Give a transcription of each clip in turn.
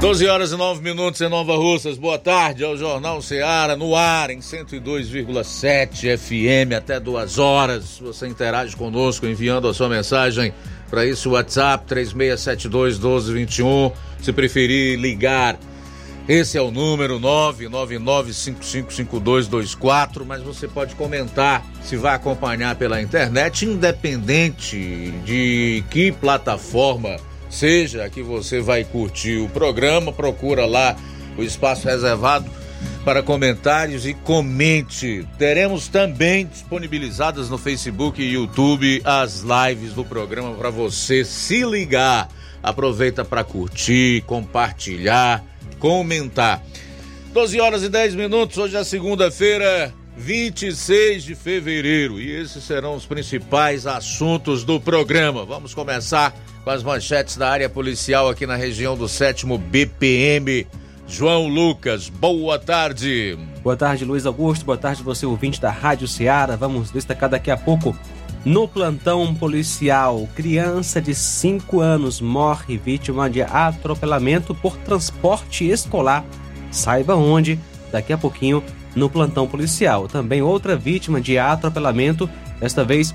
12 horas e 9 minutos em Nova Russas. Boa tarde ao Jornal Ceará no ar em 102,7 FM até duas horas. Você interage conosco enviando a sua mensagem para esse WhatsApp 3672 1221. Se preferir ligar, esse é o número 999555224, mas você pode comentar se vai acompanhar pela internet, independente de que plataforma seja que você vai curtir o programa, procura lá o espaço reservado para comentários e comente. Teremos também disponibilizadas no Facebook e YouTube as lives do programa para você se ligar. Aproveita para curtir, compartilhar, comentar. 12 horas e 10 minutos, hoje é segunda-feira, 26 de fevereiro, e esses serão os principais assuntos do programa. Vamos começar com as manchetes da área policial aqui na região do 7 BPM. João Lucas, boa tarde. Boa tarde, Luiz Augusto. Boa tarde, você ouvinte da Rádio Ceará. Vamos destacar daqui a pouco. No plantão policial, criança de 5 anos morre vítima de atropelamento por transporte escolar. Saiba onde, daqui a pouquinho, no plantão policial. Também outra vítima de atropelamento, desta vez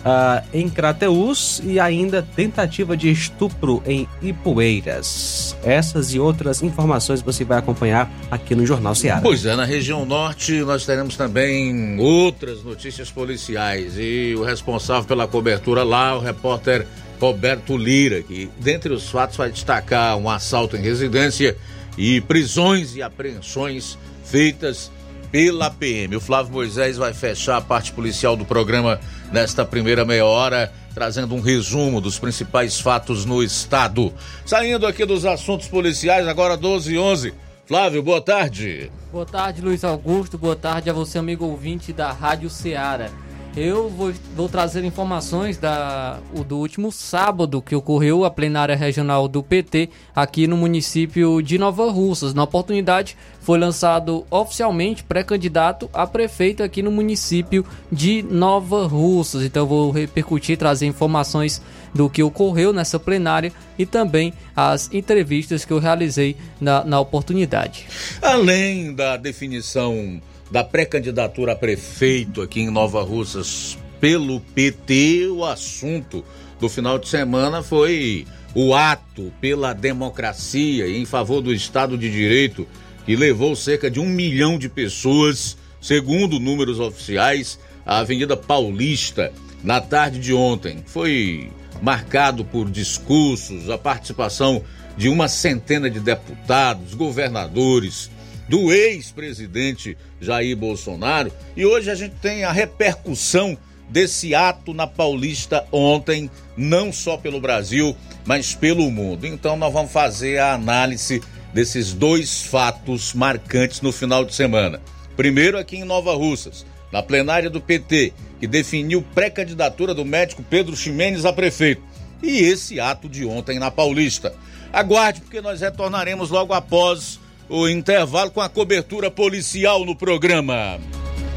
uh, em Crateús e ainda tentativa de estupro em Ipueiras. Essas e outras informações você vai acompanhar aqui no Jornal Ceará. Pois é, na região norte nós teremos também outras notícias policiais e o responsável pela cobertura lá, o repórter Roberto Lira, que dentre os fatos vai destacar um assalto em residência e prisões e apreensões feitas pela PM. O Flávio Moisés vai fechar a parte policial do programa nesta primeira meia hora, trazendo um resumo dos principais fatos no estado. Saindo aqui dos assuntos policiais, agora 12 e 11. Flávio, boa tarde. Boa tarde, Luiz Augusto. Boa tarde a você, amigo ouvinte da Rádio Ceará. Eu vou, vou trazer informações da, do último sábado que ocorreu a plenária regional do PT aqui no município de Nova Russas. Na oportunidade, foi lançado oficialmente pré-candidato a prefeito aqui no município de Nova Russas. Então, vou repercutir, trazer informações do que ocorreu nessa plenária e também as entrevistas que eu realizei na, na oportunidade. Além da definição da pré-candidatura a prefeito aqui em Nova Russas pelo PT, o assunto do final de semana foi o ato pela democracia em favor do Estado de Direito, que levou cerca de um milhão de pessoas, segundo números oficiais, à Avenida Paulista na tarde de ontem. Foi marcado por discursos, a participação de uma centena de deputados, governadores, do ex-presidente Jair Bolsonaro. E hoje a gente tem a repercussão desse ato na Paulista ontem, não só pelo Brasil, mas pelo mundo. Então nós vamos fazer a análise desses dois fatos marcantes no final de semana. Primeiro aqui em Nova Russas, na plenária do PT, que definiu pré-candidatura do médico Pedro Ximenes a prefeito. E esse ato de ontem na Paulista. Aguarde, porque nós retornaremos logo após o intervalo com a cobertura policial no programa.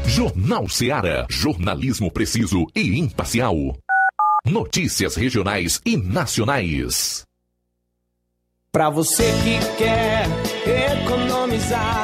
Jornal Seara. Jornalismo preciso e imparcial. Notícias regionais e nacionais. Para você que quer economizar.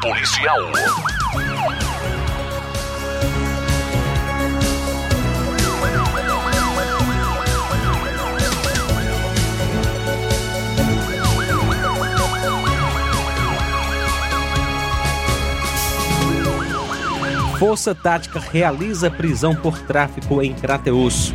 policial. Força Tática realiza prisão por tráfico em Crateus.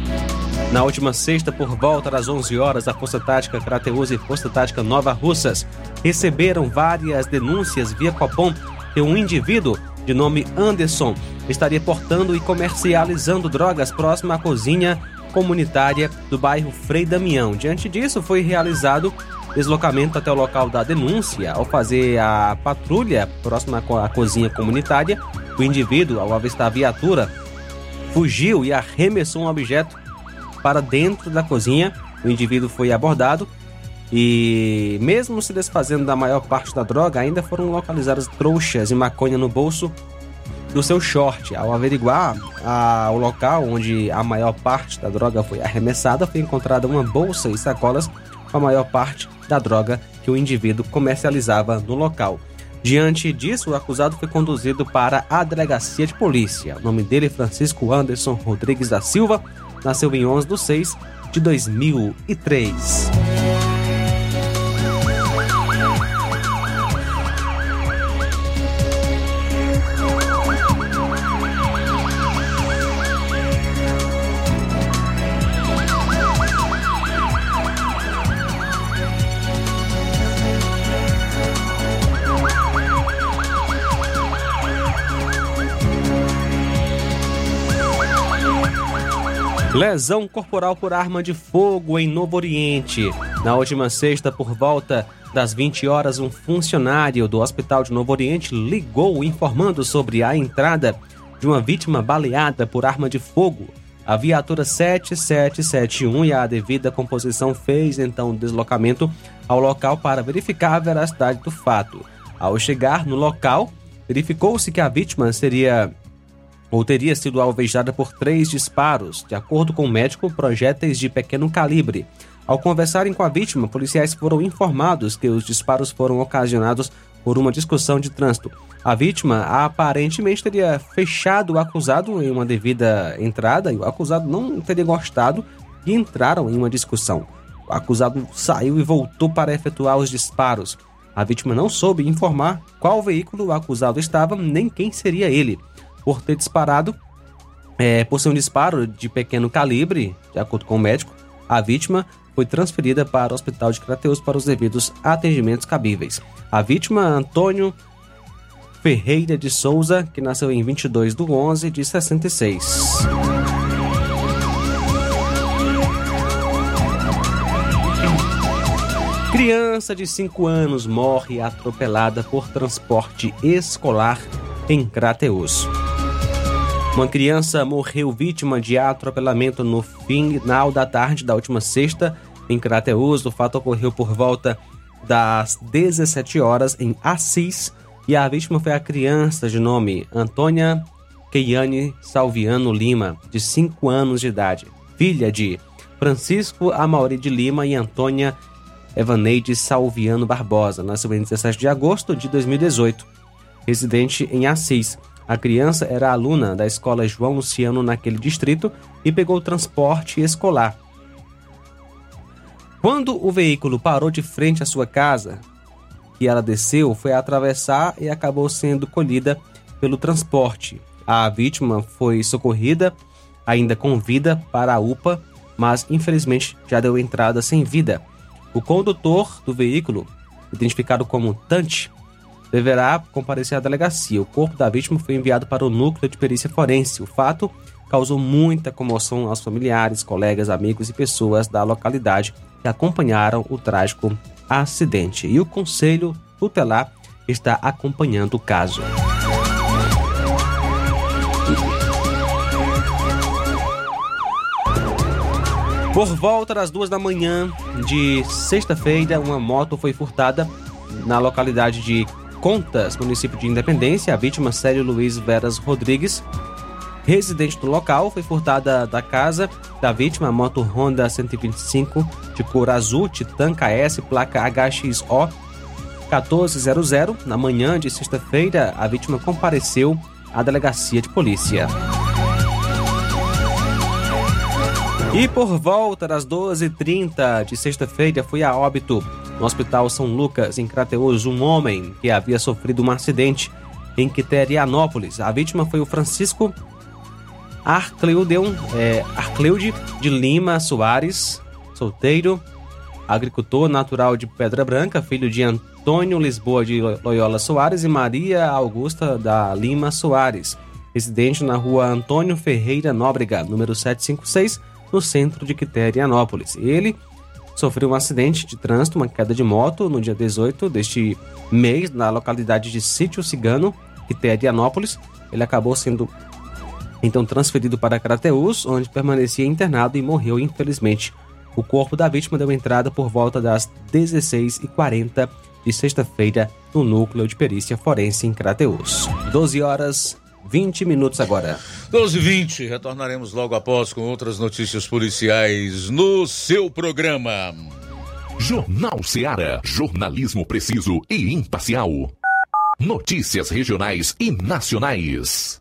Na última sexta, por volta das 11 horas, a Força Tática Crateus e Força Tática Nova Russas receberam várias denúncias via Copom que um indivíduo de nome Anderson estaria portando e comercializando drogas próximo à cozinha comunitária do bairro Frei Damião. Diante disso, foi realizado deslocamento até o local da denúncia. Ao fazer a patrulha próxima à cozinha comunitária, o indivíduo, ao avistar a viatura, fugiu e arremessou um objeto para dentro da cozinha. O indivíduo foi abordado e, mesmo se desfazendo da maior parte da droga, ainda foram localizadas trouxas e maconha no bolso do seu short. Ao averiguar a, o local onde a maior parte da droga foi arremessada, foi encontrada uma bolsa e sacolas com a maior parte da droga que o indivíduo comercializava no local. Diante disso, o acusado foi conduzido para a delegacia de polícia. O nome dele é Francisco Anderson Rodrigues da Silva, nasceu em 11 de 6 de 2003. Lesão corporal por arma de fogo em Novo Oriente. Na última sexta, por volta das 20 horas, um funcionário do Hospital de Novo Oriente ligou informando sobre a entrada de uma vítima baleada por arma de fogo. A viatura 7771 e a devida composição fez então o deslocamento ao local para verificar a veracidade do fato. Ao chegar no local, verificou-se que a vítima seria ou teria sido alvejada por três disparos, de acordo com o médico, projéteis de pequeno calibre. Ao conversarem com a vítima, policiais foram informados que os disparos foram ocasionados por uma discussão de trânsito. A vítima aparentemente teria fechado o acusado em uma devida entrada e o acusado não teria gostado e entraram em uma discussão. O acusado saiu e voltou para efetuar os disparos. A vítima não soube informar qual veículo o acusado estava nem quem seria ele por ter disparado, é, por ser um disparo de pequeno calibre, de acordo com o médico, a vítima foi transferida para o hospital de Crateus para os devidos atendimentos cabíveis. A vítima, Antônio Ferreira de Souza, que nasceu em 22 de 11 de 66. Criança de 5 anos morre atropelada por transporte escolar em Crateus. Uma criança morreu vítima de atropelamento no final da tarde da última sexta em Crateus. O fato ocorreu por volta das 17 horas em Assis e a vítima foi a criança de nome Antônia Keiane Salviano Lima, de 5 anos de idade, filha de Francisco Amauri de Lima e Antônia Evaneide Salviano Barbosa. Nasceu em 17 de agosto de 2018, residente em Assis. A criança era aluna da escola João Luciano naquele distrito e pegou transporte escolar. Quando o veículo parou de frente à sua casa, que ela desceu foi atravessar e acabou sendo colhida pelo transporte. A vítima foi socorrida, ainda com vida, para a UPA, mas infelizmente já deu entrada sem vida. O condutor do veículo, identificado como Tante, deverá comparecer à delegacia. O corpo da vítima foi enviado para o núcleo de perícia forense. O fato causou muita comoção aos familiares, colegas, amigos e pessoas da localidade que acompanharam o trágico acidente. E o Conselho Tutelar está acompanhando o caso. Por volta das duas da manhã de sexta-feira, uma moto foi furtada na localidade de Contas, município de Independência. A vítima, Célio Luiz Veras Rodrigues, residente do local, foi furtada da casa da vítima, moto Honda 125 de cor azul, Titan KS, placa HXO 1400. Na manhã de sexta-feira, a vítima compareceu à delegacia de polícia. E por volta das 12h30 de sexta-feira foi a óbito no Hospital São Lucas, em Crateus, um homem que havia sofrido um acidente em Quiterianópolis. A vítima foi o Francisco Arcleudeon, é, Arcleude de Lima Soares, solteiro, agricultor natural de Pedra Branca, filho de Antônio Lisboa de Loyola Soares e Maria Augusta da Lima Soares, residente na rua Antônio Ferreira Nóbrega, número 756, no centro de Quiterianópolis. Ele sofreu um acidente de trânsito, uma queda de moto, no dia 18 deste mês, na localidade de Sítio Cigano, Quiterianópolis. Ele acabou sendo então transferido para Crateus, onde permanecia internado e morreu infelizmente. O corpo da vítima deu entrada por volta das 16h40 de sexta-feira no núcleo de perícia forense em Crateus. 12 horas 20 minutos agora. 12 e 20 retornaremos logo após com outras notícias policiais no seu programa. Jornal Seara. Jornalismo preciso e imparcial. Notícias regionais e nacionais.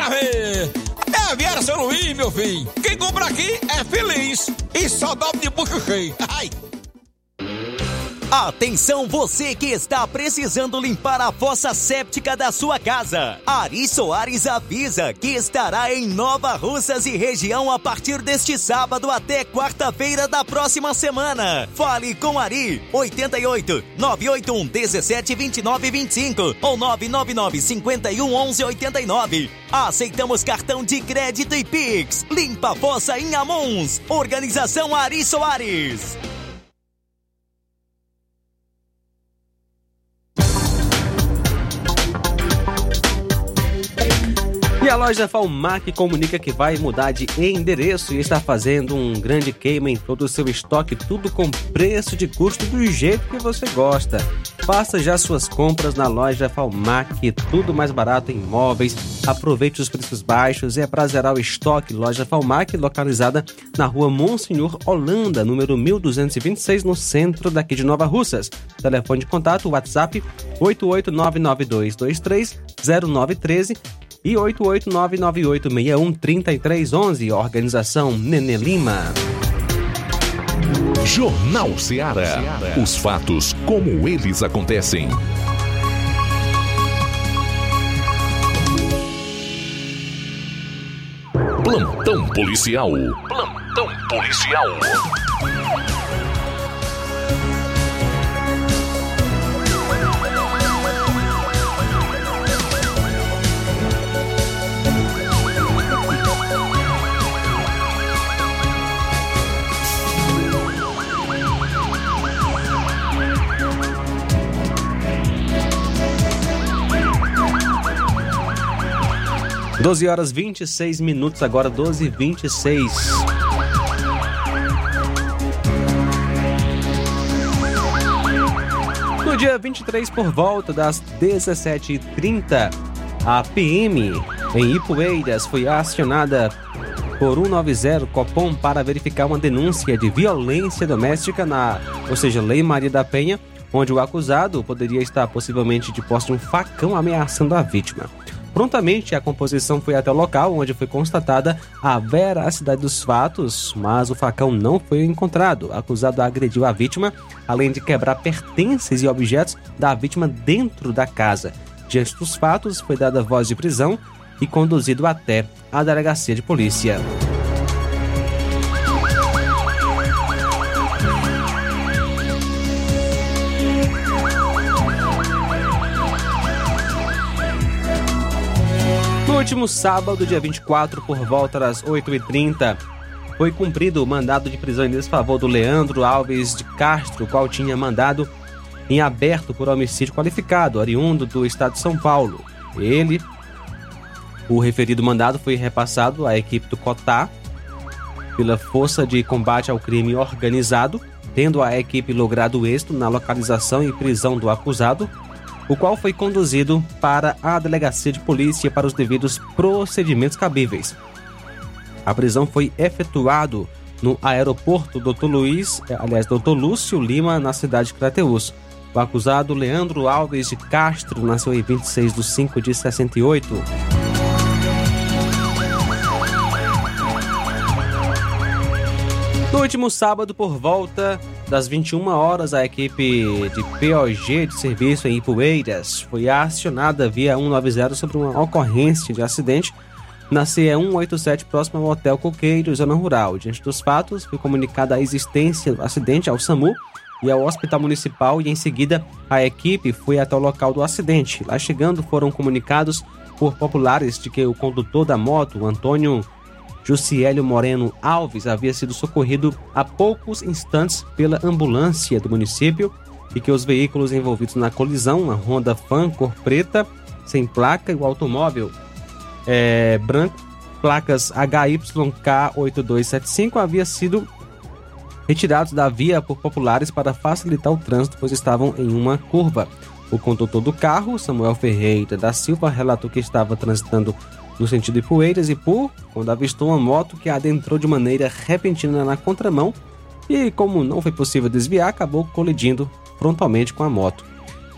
para ver? É Aviário São Luís, meu filho. Quem compra aqui é feliz. E só dobra de bucho cheio. Ai. Atenção você que está precisando limpar a fossa séptica da sua casa. Ari Soares avisa que estará em Nova Russas e região a partir deste sábado até quarta-feira da próxima semana. Fale com Ari 88 981 17 29 25 ou 999 51 11 89. Aceitamos cartão de crédito e Pix. Limpa a fossa em Amuns. Organização Ari Soares. A loja Falmac comunica que vai mudar de endereço e está fazendo um grande queima em todo o seu estoque, tudo com preço de custo do jeito que você gosta. Faça já suas compras na loja Falmac, tudo mais barato em móveis. Aproveite os preços baixos e é para zerar o estoque. Loja Falmac, localizada na rua Monsenhor Holanda, número 1226, no centro daqui de Nova Russas. Telefone de contato, WhatsApp 88992230913 e 88998613311, organização Nenê Lima. Jornal Ceará. Os fatos como eles acontecem. Plantão policial. Plantão policial. Doze horas 26 minutos, agora 12 e 26 No dia 23, por volta das 17h30, a PM em Ipueiras foi acionada por 190 Copom para verificar uma denúncia de violência doméstica na, ou seja, Lei Maria da Penha, onde o acusado poderia estar possivelmente de posse de um facão ameaçando a vítima. Prontamente, a composição foi até o local onde foi constatada a veracidade dos fatos, mas o facão não foi encontrado. O acusado agrediu a vítima, além de quebrar pertences e objetos da vítima dentro da casa. Diante dos fatos, foi dada voz de prisão e conduzido até a delegacia de polícia. Último sábado, dia 24, por volta das 8h30, foi cumprido o mandado de prisão em desfavor do Leandro Alves de Castro, qual tinha mandado em aberto por homicídio qualificado, oriundo do estado de São Paulo. Ele, o referido mandado foi repassado à equipe do COTÁ pela Força de Combate ao Crime Organizado, tendo a equipe logrado êxito na localização e prisão do acusado, o qual foi conduzido para a delegacia de polícia para os devidos procedimentos cabíveis. A prisão foi efetuado no aeroporto Dr. Luiz, eh, aliás, Dr. Lúcio Lima, na cidade de Crateús. O acusado Leandro Alves de Castro nasceu em 26 de 5 de 68. No último sábado, por volta das 21 horas, a equipe de POG de serviço em Ipueiras foi acionada via 190 sobre uma ocorrência de acidente na CE 187 próximo ao Hotel Coqueiro, zona rural. Diante dos fatos, foi comunicada a existência do acidente ao SAMU e ao Hospital Municipal e em seguida a equipe foi até o local do acidente. Lá chegando foram comunicados por populares de que o condutor da moto, Antônio Jussiélio Moreno Alves, havia sido socorrido há poucos instantes pela ambulância do município e que os veículos envolvidos na colisão, a Honda Fan cor preta, sem placa e o automóvel é, branco, placas HYK8275, havia sido retirados da via por populares para facilitar o trânsito, pois estavam em uma curva. O condutor do carro, Samuel Ferreira da Silva, relatou que estava transitando no sentido de Poeiras e Pu, quando avistou uma moto que adentrou de maneira repentina na contramão e, como não foi possível desviar, acabou colidindo frontalmente com a moto.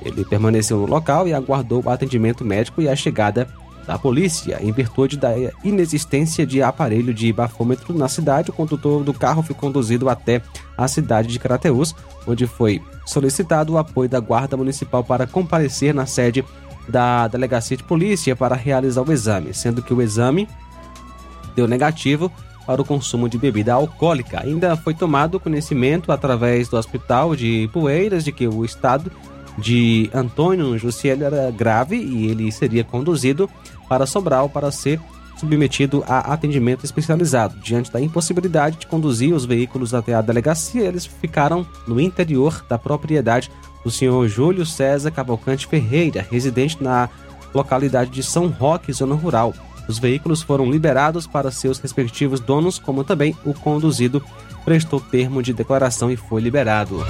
Ele permaneceu no local e aguardou o atendimento médico e a chegada da polícia. Em virtude da inexistência de aparelho de bafômetro na cidade, o condutor do carro foi conduzido até a cidade de Crateús, onde foi solicitado o apoio da Guarda Municipal para comparecer na sede da Delegacia de Polícia para realizar o exame, sendo que o exame deu negativo para o consumo de bebida alcoólica. Ainda foi tomado conhecimento através do Hospital de Poeiras de que o estado de Antônio Jussiel era grave e ele seria conduzido para Sobral para ser submetido a atendimento especializado. Diante da impossibilidade de conduzir os veículos até a delegacia, eles ficaram no interior da propriedade do senhor Júlio César Cavalcante Ferreira, residente na localidade de São Roque, zona rural. Os veículos foram liberados para seus respectivos donos, como também o conduzido prestou termo de declaração e foi liberado.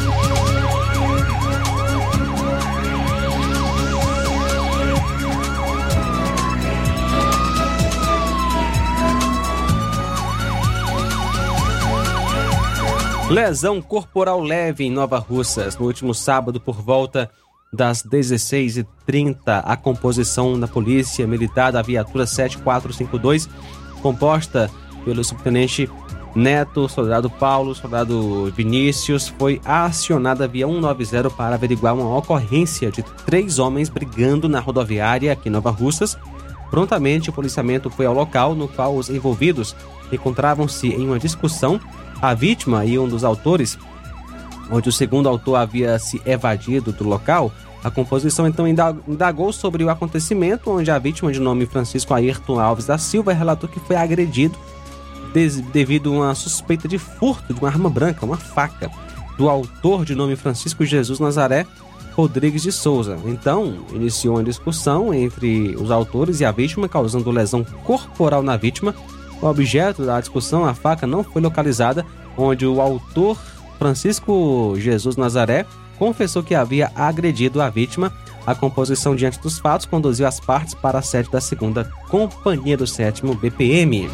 Lesão corporal leve em Nova Russas. No último sábado, por volta das 16h30, a composição da Polícia Militar da Viatura 7452, composta pelo subtenente Neto, soldado Paulo, soldado Vinícius, foi acionada via 190 para averiguar uma ocorrência de três homens brigando na rodoviária aqui em Nova Russas. Prontamente, o policiamento foi ao local, no qual os envolvidos encontravam-se em uma discussão a vítima e um dos autores, onde o segundo autor havia se evadido do local, a composição então indagou sobre o acontecimento, onde a vítima, de nome Francisco Ayrton Alves da Silva, relatou que foi agredido devido a uma suspeita de furto de uma arma branca, uma faca, do autor de nome Francisco Jesus Nazaré Rodrigues de Souza. Então, iniciou uma discussão entre os autores e a vítima, causando lesão corporal na vítima, o objeto da discussão, a faca, não foi localizada, onde o autor Francisco Jesus Nazaré confessou que havia agredido a vítima. A composição diante dos fatos conduziu as partes para a sede da segunda Companhia do Sétimo BPM.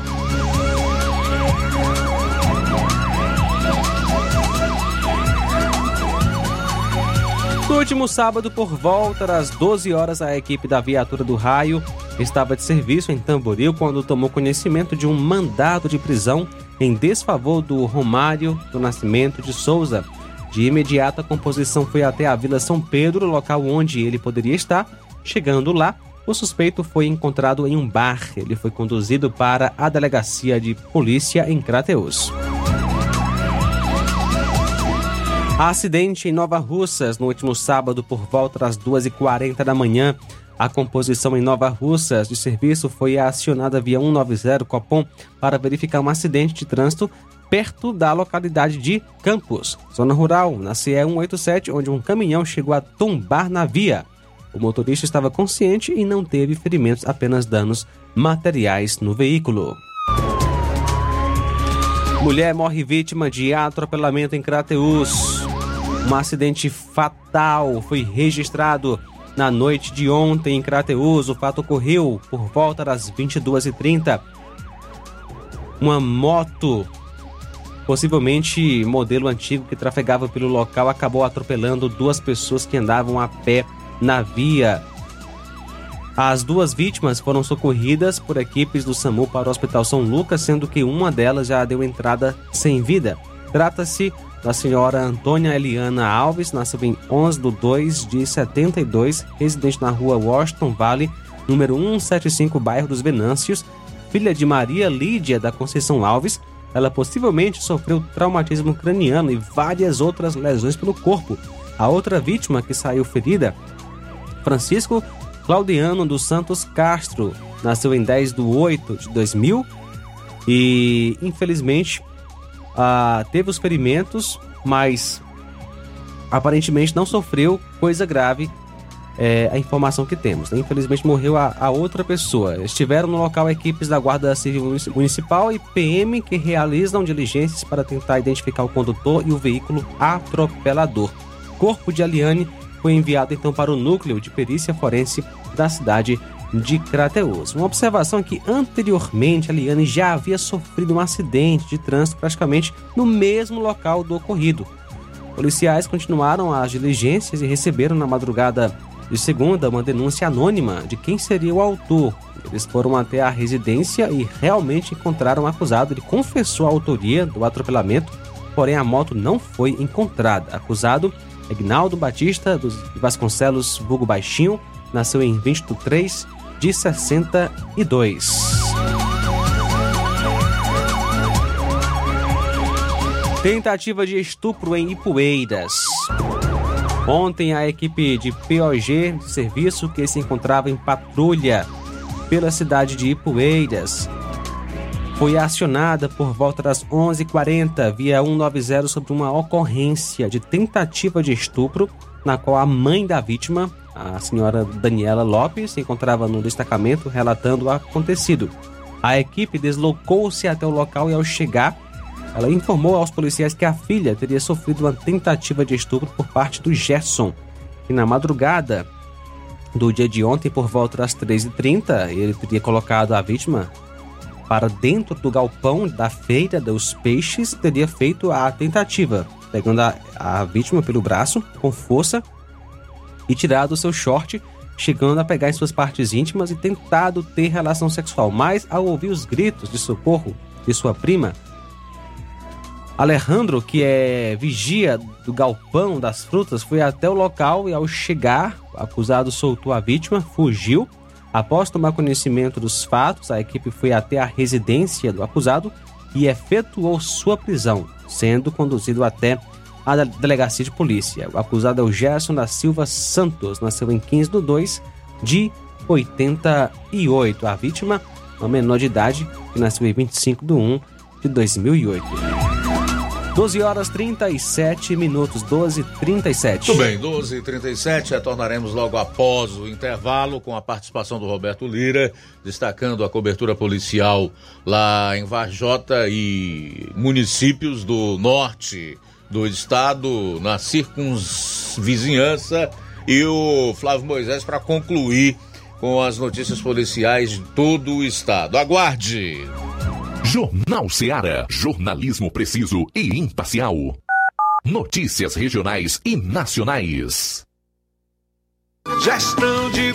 Último sábado, por volta das 12 horas, a equipe da viatura do raio estava de serviço em Tamboril quando tomou conhecimento de um mandado de prisão em desfavor do Romário do Nascimento de Souza. De imediato, a composição foi até a Vila São Pedro, local onde ele poderia estar. Chegando lá, o suspeito foi encontrado em um bar. Ele foi conduzido para a delegacia de polícia em Crateus. Acidente em Nova Russas no último sábado por volta das 2h40 da manhã. A composição em Nova Russas de serviço foi acionada via 190 Copom para verificar um acidente de trânsito perto da localidade de Campos, zona rural, na CE 187, onde um caminhão chegou a tombar na via. O motorista estava consciente e não teve ferimentos, apenas danos materiais no veículo. Mulher morre vítima de atropelamento em Crateus. Um acidente fatal foi registrado na noite de ontem em Crateus. O fato ocorreu por volta das 22h30. Uma moto, possivelmente modelo antigo que trafegava pelo local, acabou atropelando duas pessoas que andavam a pé na via. As duas vítimas foram socorridas por equipes do SAMU para o Hospital São Lucas, sendo que uma delas já deu entrada sem vida. Trata-se da senhora Antônia Eliana Alves, nasceu em 11 de 2 de 72, residente na rua Washington Valley, número 175, bairro dos Venâncios, filha de Maria Lídia da Conceição Alves. Ela possivelmente sofreu traumatismo craniano e várias outras lesões pelo corpo. A outra vítima que saiu ferida, Francisco Claudiano dos Santos Castro, nasceu em 10 de 8 de 2000 e infelizmente ah, teve os ferimentos, mas aparentemente não sofreu coisa grave. É a informação que temos. Né? Infelizmente morreu a, a, outra pessoa. Estiveram no local equipes da Guarda Civil Municipal e PM que realizam diligências para tentar identificar o condutor e o veículo atropelador. Corpo de Aliane foi enviado então para o núcleo de perícia forense da cidade de Crateus. Uma observação que anteriormente a Liane já havia sofrido um acidente de trânsito praticamente no mesmo local do ocorrido. Policiais continuaram as diligências e receberam na madrugada de segunda uma denúncia anônima de quem seria o autor. Eles foram até a residência e realmente encontraram o acusado. Ele confessou a autoria do atropelamento, porém a moto não foi encontrada. Acusado Ignaldo Batista dos Vasconcelos Bugo Baixinho nasceu em 23 de 62. Tentativa de estupro em Ipueiras. Ontem, a equipe de POG de serviço que se encontrava em patrulha pela cidade de Ipueiras foi acionada por volta das 11h40 via 190 sobre uma ocorrência de tentativa de estupro, na qual a mãe da vítima, a senhora Daniela Lopes, se encontrava no destacamento relatando o acontecido. A equipe deslocou-se até o local e, ao chegar, ela informou aos policiais que a filha teria sofrido uma tentativa de estupro por parte do Gerson, e na madrugada do dia de ontem, por volta das 13h30, ele teria colocado a vítima para dentro do galpão da feira dos peixes teria feito a tentativa, pegando a, a vítima pelo braço com força e tirado o seu short, chegando a pegar em suas partes íntimas e tentado ter relação sexual. Mas ao ouvir os gritos de socorro de sua prima, Alejandro, que é vigia do galpão das frutas, foi até o local e ao chegar, o acusado soltou a vítima, fugiu Após tomar conhecimento dos fatos, a equipe foi até a residência do acusado e efetuou sua prisão, sendo conduzido até a delegacia de polícia. O acusado é o Gerson da Silva Santos, nasceu em 15 de 2 de 88. A vítima, uma menor de idade, que nasceu em 25 de 1 de 2008. 12 horas 37 minutos, 12 37 Tudo bem, 12 37 retornaremos logo após o intervalo com a participação do Roberto Lira, destacando a cobertura policial lá em Varjota e municípios do norte do estado, na circunvizinhança, e o Flávio Moisés para concluir com as notícias policiais de todo o estado. Aguarde! Jornal Seara. Jornalismo preciso e imparcial. Notícias regionais e nacionais. Gestão de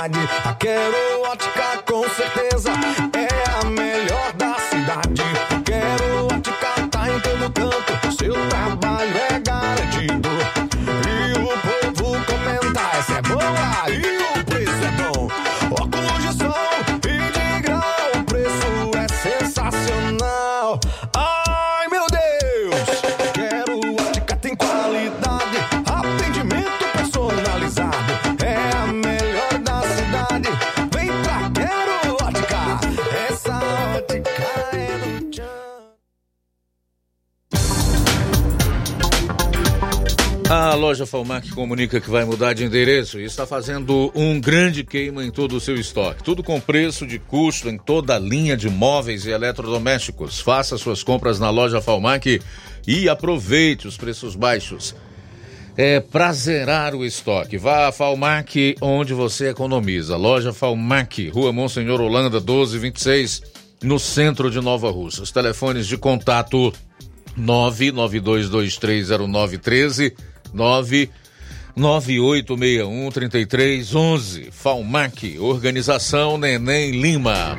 Qualidade, a Quero Ótica com certeza loja Falmac comunica que vai mudar de endereço e está fazendo um grande queima em todo o seu estoque. Tudo com preço de custo em toda a linha de móveis e eletrodomésticos. Faça suas compras na loja Falmac e aproveite os preços baixos. É pra zerar o estoque. Vá a Falmac, onde você economiza. Loja Falmac, Rua Monsenhor Holanda, 1226, no centro de Nova Russa. Os telefones de contato 992230913, 998613311. Falmac, Organização Neném Lima.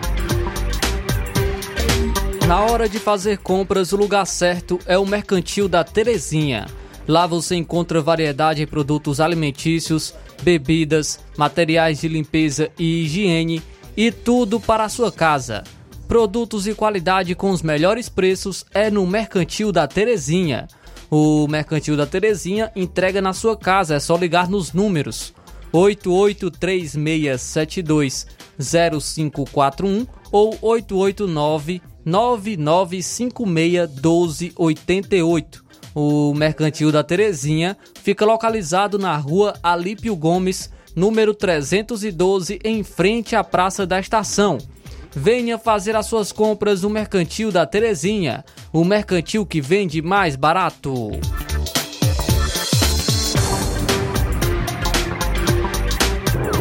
Na hora de fazer compras, o lugar certo é o Mercantil da Terezinha. Lá você encontra variedade em produtos alimentícios, bebidas, materiais de limpeza e higiene e tudo para a sua casa. Produtos e qualidade com os melhores preços é no Mercantil da Terezinha. O Mercantil da Terezinha entrega na sua casa, é só ligar nos números 883672 0541 ou 889 9956 1288. O Mercantil da Terezinha fica localizado na rua Alípio Gomes, número 312, em frente à Praça da Estação. Venha fazer as suas compras no Mercantil da Terezinha, o mercantil que vende mais barato.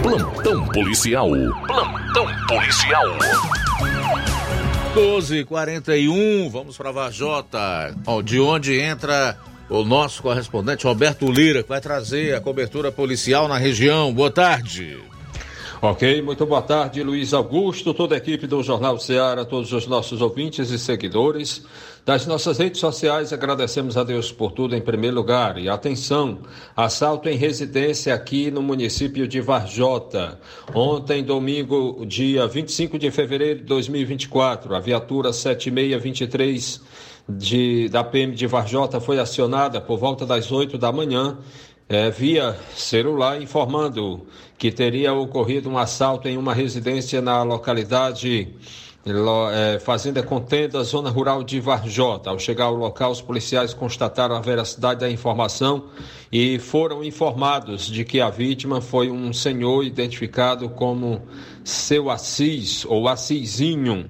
Plantão policial. Plantão policial. 12h41, vamos para Varjota, ó, de onde entra o nosso correspondente Roberto Lira, que vai trazer a cobertura policial na região. Boa tarde. Ok, muito boa tarde, Luiz Augusto, toda a equipe do Jornal Ceará, todos os nossos ouvintes e seguidores. Das nossas redes sociais, agradecemos a Deus por tudo em primeiro lugar. E atenção, assalto em residência aqui no município de Varjota. Ontem, domingo, dia 25 de fevereiro de 2024, a viatura 7623 de, da PM de Varjota foi acionada por volta das 8 da manhã é, via celular informando que teria ocorrido um assalto em uma residência na localidade lo- é, Fazenda Contenda, zona rural de Varjota. Ao chegar ao local, os policiais constataram a veracidade da informação e foram informados de que a vítima foi um senhor identificado como seu Assis ou Assisinho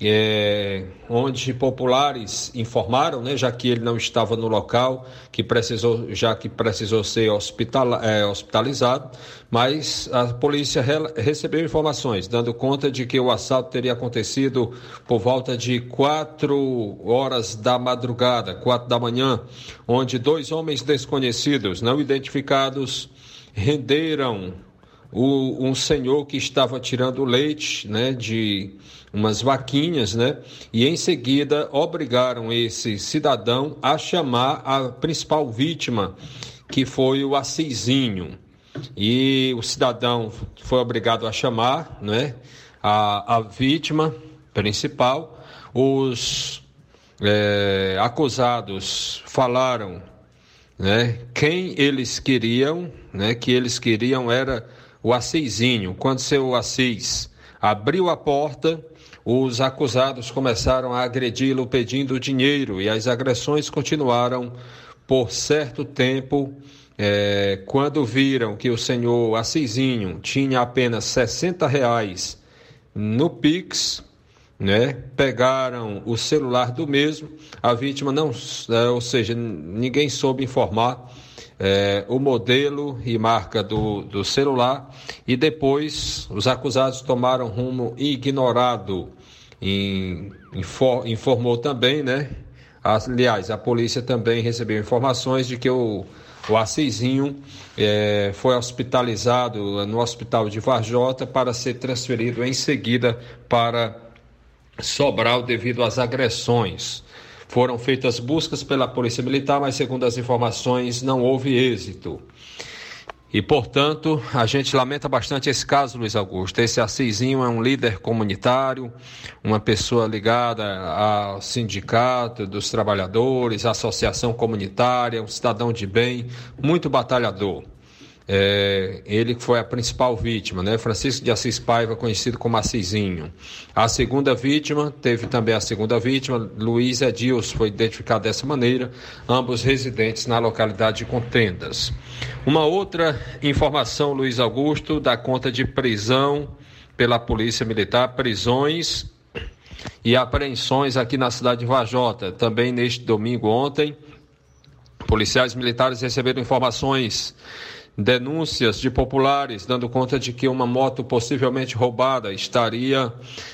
é, onde populares informaram, né, já que ele não estava no local, que precisou, já que precisou ser hospital, é, hospitalizado, mas a polícia re- recebeu informações, dando conta de que o assalto teria acontecido por volta de quatro horas da madrugada, quatro da manhã, onde dois homens desconhecidos, não identificados, renderam o, um senhor que estava tirando leite, né, de umas vaquinhas, né, e em seguida obrigaram esse cidadão a chamar a principal vítima, que foi o Assisinho. E o cidadão foi obrigado a chamar, né, a, a vítima principal. Os eh, acusados falaram né? Quem eles queriam, né? Que eles queriam era o Assisinho. Quando seu Assis abriu a porta, os acusados começaram a agredi-lo pedindo dinheiro e as agressões continuaram por certo tempo. É, quando viram que o senhor Assisinho tinha apenas 60 reais no Pix, né? Pegaram o celular do mesmo, a vítima não, é, ou seja, ninguém soube informar é, o modelo e marca do, do celular e depois os acusados tomaram rumo ignorado. Em, infor, informou também, né? Aliás, a polícia também recebeu informações de que o, o Assisinho é, foi hospitalizado no hospital de Varjota para ser transferido em seguida para Sobral devido às agressões. Foram feitas buscas pela Polícia Militar, mas, segundo as informações, não houve êxito. E, portanto, a gente lamenta bastante esse caso, Luiz Augusto. Esse Assisinho é um líder comunitário, uma pessoa ligada ao sindicato dos trabalhadores, associação comunitária, um cidadão de bem, muito batalhador. É, ele foi a principal vítima, né? Francisco de Assis Paiva, conhecido como Assisinho. A segunda vítima, teve também a segunda vítima, Luiz Edilson, foi identificado dessa maneira, ambos residentes na localidade de Contendas. Uma outra informação, Luiz Augusto, da conta de prisão pela Polícia Militar, prisões e apreensões aqui na cidade de Vajota. Também neste domingo ontem, policiais militares receberam informações denúncias de populares dando conta de que uma moto possivelmente roubada estaria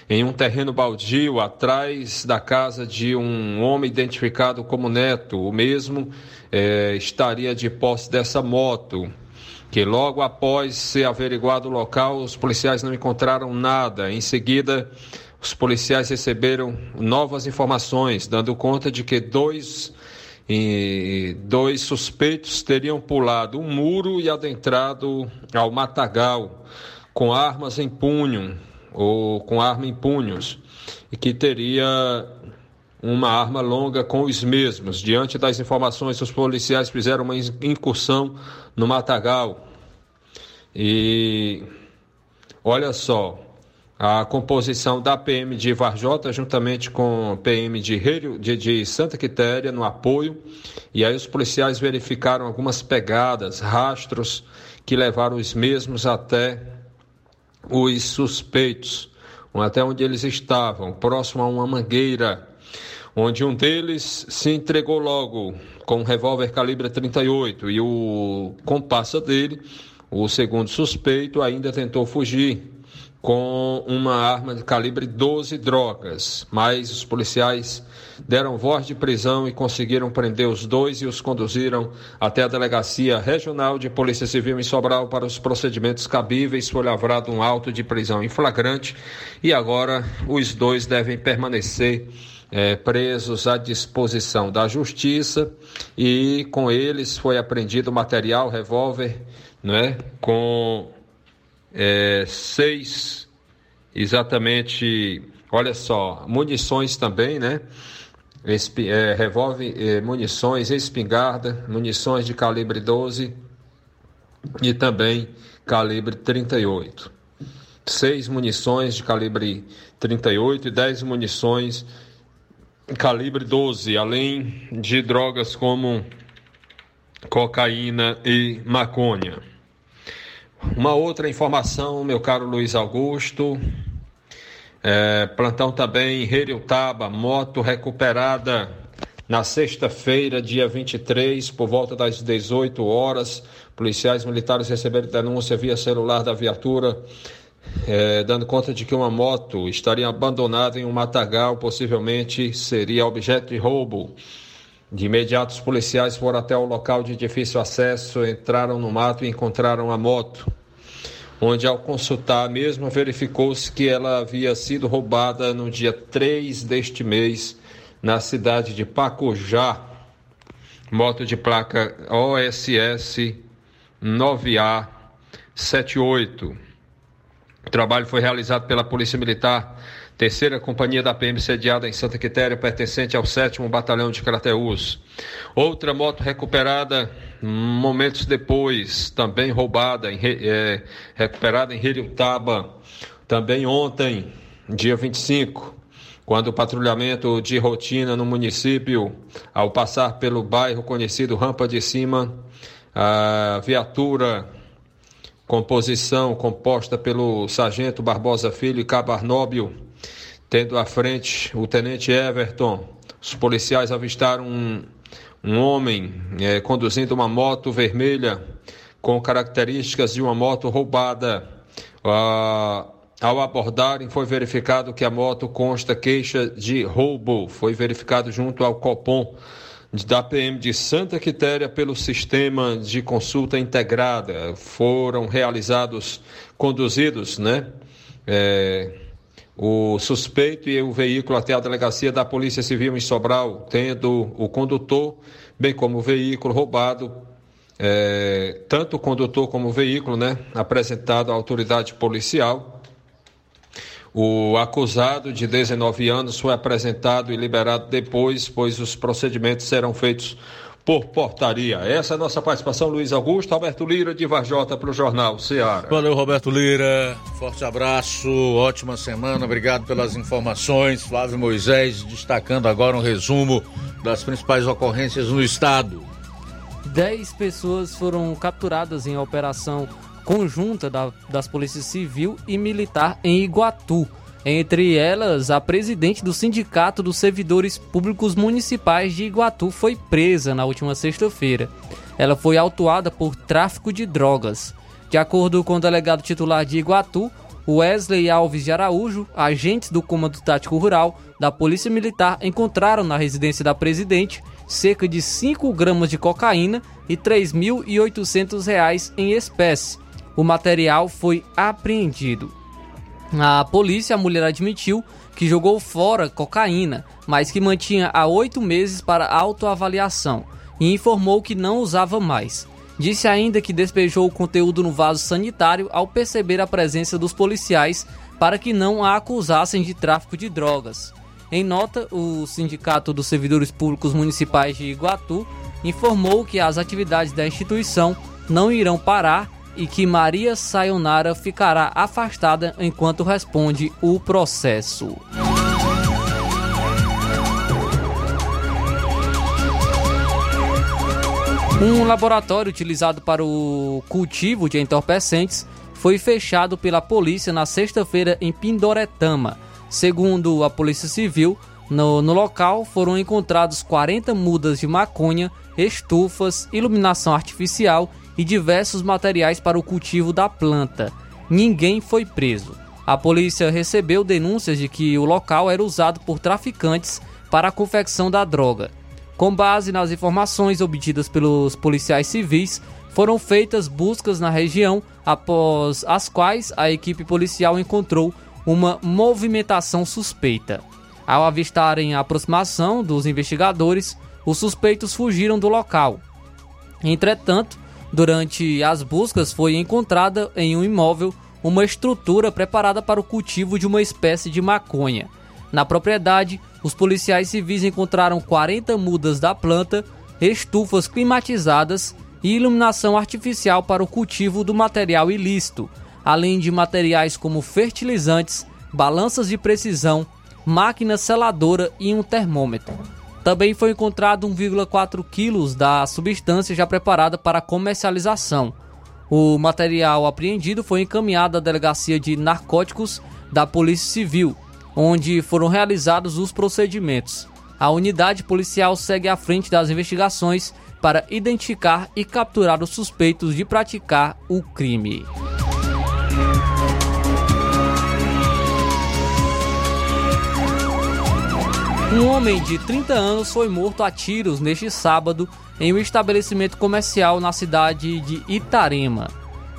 em um terreno baldio atrás da casa de um homem identificado como Neto. O mesmo eh, estaria de posse dessa moto. Que logo após ser averiguado o local, os policiais não encontraram nada. Em seguida, os policiais receberam novas informações, dando conta de que dois e dois suspeitos teriam pulado um muro e adentrado ao matagal com armas em punho ou com arma em punhos e que teria uma arma longa com os mesmos. Diante das informações, os policiais fizeram uma incursão no matagal. E olha só, a composição da PM de Varjota, juntamente com PM de, de, de, Santa Quitéria, no apoio. E aí os policiais verificaram algumas pegadas, rastros que levaram os mesmos até os suspeitos, até onde eles estavam, próximo a uma mangueira, onde um deles se entregou logo com um revólver calibre 38 e o compassa dele, o segundo suspeito, ainda tentou fugir com uma arma de calibre 12 drogas, mas os policiais deram voz de prisão e conseguiram prender os dois e os conduziram até a Delegacia Regional de Polícia Civil em Sobral para os procedimentos cabíveis. Foi lavrado um auto de prisão em flagrante e agora os dois devem permanecer é, presos à disposição da Justiça e com eles foi apreendido material, revólver, né, com é, seis, exatamente, olha só, munições também, né? É, revólver, é, munições, espingarda, munições de calibre 12 e também calibre 38. Seis munições de calibre 38 e dez munições calibre 12, além de drogas como cocaína e maconha. Uma outra informação, meu caro Luiz Augusto. É, plantão também em moto recuperada na sexta-feira, dia 23, por volta das 18 horas. Policiais militares receberam denúncia via celular da viatura, é, dando conta de que uma moto estaria abandonada em um matagal, possivelmente seria objeto de roubo. De imediato, os policiais foram até o local de difícil acesso, entraram no mato e encontraram a moto, onde, ao consultar a mesma, verificou-se que ela havia sido roubada no dia 3 deste mês, na cidade de Pacujá, moto de placa OSS 9A78. O trabalho foi realizado pela Polícia Militar terceira companhia da PM sediada em Santa Quitéria, pertencente ao 7 Batalhão de Crateús. Outra moto recuperada momentos depois, também roubada, em, é, recuperada em Heriutaba, também ontem, dia 25, quando o patrulhamento de rotina no município, ao passar pelo bairro conhecido Rampa de Cima, a viatura composição composta pelo Sargento Barbosa Filho e Cabo Arnóbio, tendo à frente o tenente Everton. Os policiais avistaram um, um homem é, conduzindo uma moto vermelha com características de uma moto roubada. Ah, ao abordarem, foi verificado que a moto consta queixa de roubo. Foi verificado junto ao Copom da PM de Santa Quitéria pelo sistema de consulta integrada. Foram realizados, conduzidos, né? É, o suspeito e o veículo até a delegacia da Polícia Civil em Sobral, tendo o condutor, bem como o veículo roubado, é, tanto o condutor como o veículo, né, apresentado à autoridade policial. O acusado de 19 anos foi apresentado e liberado depois, pois os procedimentos serão feitos por portaria. Essa é a nossa participação, Luiz Augusto, Roberto Lira, de Varjota, para o Jornal Ceará. Valeu, Roberto Lira. Forte abraço, ótima semana, obrigado pelas informações. Flávio Moisés destacando agora um resumo das principais ocorrências no estado. Dez pessoas foram capturadas em operação conjunta da, das polícias civil e militar em Iguatu. Entre elas, a presidente do Sindicato dos Servidores Públicos Municipais de Iguatu foi presa na última sexta-feira. Ela foi autuada por tráfico de drogas. De acordo com o delegado titular de Iguatu, Wesley Alves de Araújo, agentes do Comando Tático Rural da Polícia Militar encontraram na residência da presidente cerca de 5 gramas de cocaína e R$ 3.800 em espécie, o material foi apreendido. A polícia, a mulher admitiu que jogou fora cocaína, mas que mantinha há oito meses para autoavaliação e informou que não usava mais. Disse ainda que despejou o conteúdo no vaso sanitário ao perceber a presença dos policiais para que não a acusassem de tráfico de drogas. Em nota, o Sindicato dos Servidores Públicos Municipais de Iguatu informou que as atividades da instituição não irão parar e que Maria Sayonara ficará afastada enquanto responde o processo. Um laboratório utilizado para o cultivo de entorpecentes foi fechado pela polícia na sexta-feira em Pindoretama. Segundo a Polícia Civil, no, no, local foram encontrados 40 mudas de maconha, estufas, iluminação artificial e diversos materiais para o cultivo da planta. Ninguém foi preso. A polícia recebeu denúncias de que o local era usado por traficantes para a confecção da droga. Com base nas informações obtidas pelos policiais civis, foram feitas buscas na região, após as quais a equipe policial encontrou uma movimentação suspeita. Ao avistarem a aproximação dos investigadores, os suspeitos fugiram do local. Entretanto, Durante as buscas, foi encontrada em um imóvel uma estrutura preparada para o cultivo de uma espécie de maconha. Na propriedade, os policiais civis encontraram 40 mudas da planta, estufas climatizadas e iluminação artificial para o cultivo do material ilícito, além de materiais como fertilizantes, balanças de precisão, máquina seladora e um termômetro. Também foi encontrado 1,4 quilos da substância já preparada para comercialização. O material apreendido foi encaminhado à Delegacia de Narcóticos da Polícia Civil, onde foram realizados os procedimentos. A unidade policial segue à frente das investigações para identificar e capturar os suspeitos de praticar o crime. Um homem de 30 anos foi morto a tiros neste sábado em um estabelecimento comercial na cidade de Itarema.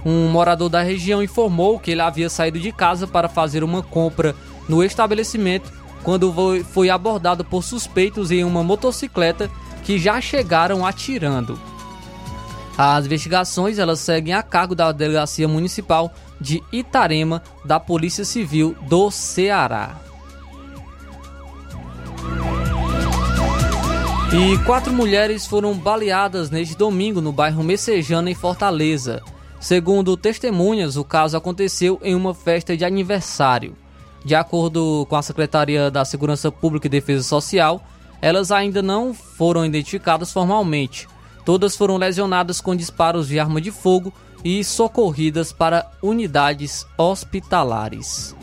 Um morador da região informou que ele havia saído de casa para fazer uma compra no estabelecimento quando foi abordado por suspeitos em uma motocicleta que já chegaram atirando. As investigações elas seguem a cargo da Delegacia Municipal de Itarema da Polícia Civil do Ceará. E quatro mulheres foram baleadas neste domingo no bairro Messejana, em Fortaleza. Segundo testemunhas, o caso aconteceu em uma festa de aniversário. De acordo com a Secretaria da Segurança Pública e Defesa Social, elas ainda não foram identificadas formalmente. Todas foram lesionadas com disparos de arma de fogo e socorridas para unidades hospitalares.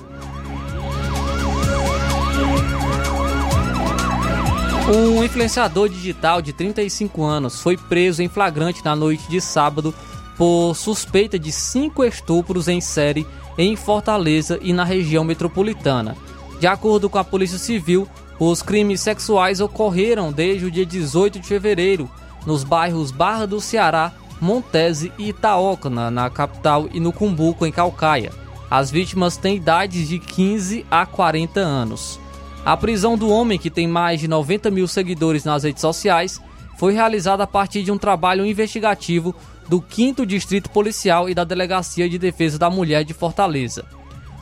Um influenciador digital de 35 anos foi preso em flagrante na noite de sábado por suspeita de cinco estupros em série em Fortaleza e na região metropolitana. De acordo com a Polícia Civil, os crimes sexuais ocorreram desde o dia 18 de fevereiro nos bairros Barra do Ceará, Montese e Itaoca, na, na capital, e no Cumbuco, em Calcaia. As vítimas têm idades de 15 a 40 anos. A prisão do homem, que tem mais de 90 mil seguidores nas redes sociais, foi realizada a partir de um trabalho investigativo do 5 Distrito Policial e da Delegacia de Defesa da Mulher de Fortaleza.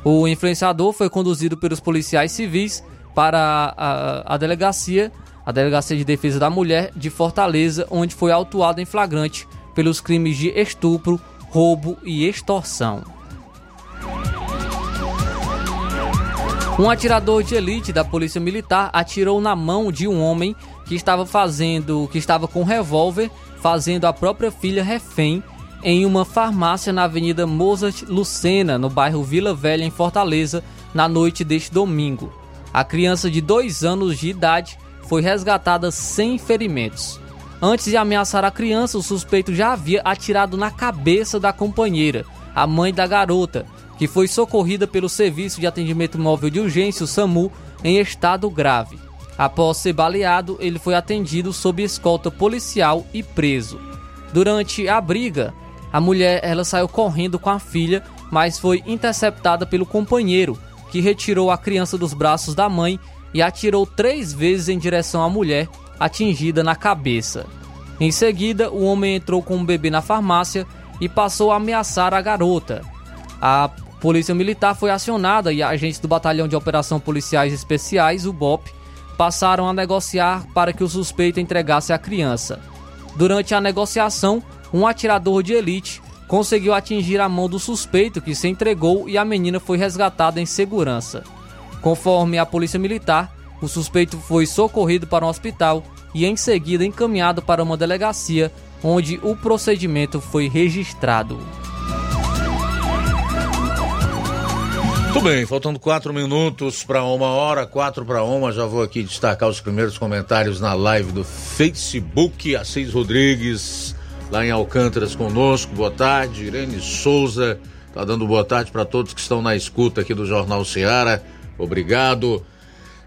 O influenciador foi conduzido pelos policiais civis para a, a, delegacia, a Delegacia de Defesa da Mulher de Fortaleza, onde foi autuado em flagrante pelos crimes de estupro, roubo e extorsão. Um atirador de elite da Polícia Militar atirou na mão de um homem que estava fazendo, que estava com um revólver, fazendo a própria filha refém em uma farmácia na Avenida Mozart Lucena, no bairro Vila Velha, em Fortaleza, na noite deste domingo. A criança de dois anos de idade foi resgatada sem ferimentos. Antes de ameaçar a criança, o suspeito já havia atirado na cabeça da companheira, a mãe da garota, que foi socorrida pelo Serviço de Atendimento Móvel de Urgência, o SAMU, em estado grave. Após ser baleado, ele foi atendido sob escolta policial e preso. Durante a briga, a mulher ela saiu correndo com a filha, mas foi interceptada pelo companheiro, que retirou a criança dos braços da mãe e atirou três vezes em direção à mulher, atingida na cabeça. Em seguida, o homem entrou com o bebê na farmácia e passou a ameaçar a garota. A Polícia Militar foi acionada e agentes do Batalhão de Operação Policiais Especiais, o BOP, passaram a negociar para que o suspeito entregasse a criança. Durante a negociação, um atirador de elite conseguiu atingir a mão do suspeito que se entregou e a menina foi resgatada em segurança. Conforme a Polícia Militar, o suspeito foi socorrido para um hospital e em seguida encaminhado para uma delegacia, onde o procedimento foi registrado. Muito bem, faltando quatro minutos para uma hora, quatro para uma. Já vou aqui destacar os primeiros comentários na live do Facebook. Assis Rodrigues, lá em Alcântaras conosco. Boa tarde. Irene Souza, tá dando boa tarde para todos que estão na escuta aqui do Jornal Seara. Obrigado.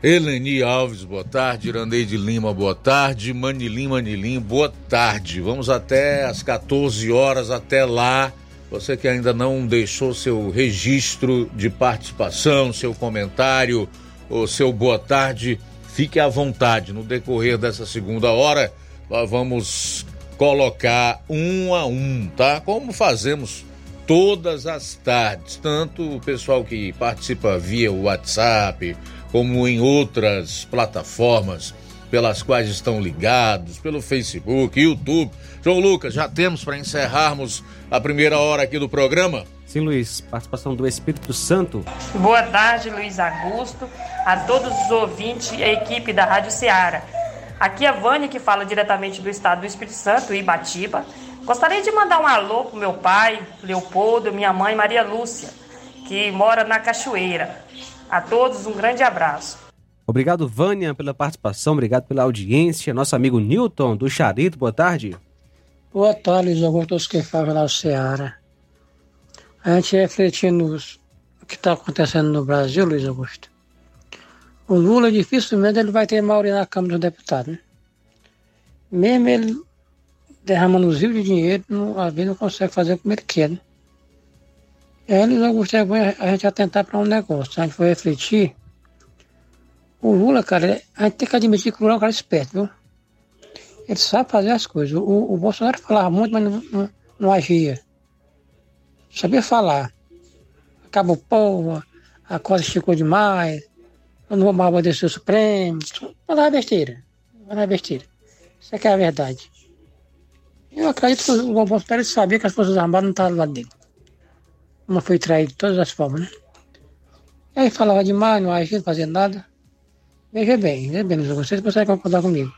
Eleni Alves, boa tarde. Irandeide Lima, boa tarde. Manilim, Manilim, boa tarde. Vamos até às 14 horas, até lá você que ainda não deixou seu registro de participação, seu comentário ou seu boa tarde, fique à vontade. No decorrer dessa segunda hora, nós vamos colocar um a um, tá? Como fazemos todas as tardes, tanto o pessoal que participa via WhatsApp, como em outras plataformas pelas quais estão ligados, pelo Facebook, YouTube. João Lucas, já temos para encerrarmos a primeira hora aqui do programa? Sim, Luiz. Participação do Espírito Santo. Boa tarde, Luiz Augusto, a todos os ouvintes e a equipe da Rádio Ceará. Aqui é a Vânia, que fala diretamente do estado do Espírito Santo, Ibatiba. Gostaria de mandar um alô pro meu pai, Leopoldo, minha mãe, Maria Lúcia, que mora na Cachoeira. A todos um grande abraço. Obrigado, Vânia, pela participação, obrigado pela audiência. Nosso amigo Newton, do Charito, boa tarde. Boa tarde, Luiz Augusto, que fala na Seara. A gente refletindo o que está acontecendo no Brasil, Luiz Augusto. O Lula dificilmente ele vai ter maioria na Câmara dos Deputados. Né? Mesmo ele derramando os rios de dinheiro, não, às vezes não consegue fazer como ele quer. Né? Aí, Luiz Augusto, é bom a gente atentar para um negócio. A gente for refletir. O Lula, cara, a gente tem que admitir que o Lula é um cara esperto, viu? Ele sabe fazer as coisas. O, o Bolsonaro falava muito, mas não, não, não agia. Sabia falar. Acabou povo, a coisa esticou demais, eu não vou mais obedecer o Supremo. Falava besteira. Falava besteira. Isso é que é a verdade. Eu acredito que o Bolsonaro sabia que as Forças Armadas não estavam do lado dele. Foi traído de todas as formas, né? E aí falava demais, não agia, não fazia nada. Veja bem, veja bem, vocês conseguem concordar comigo.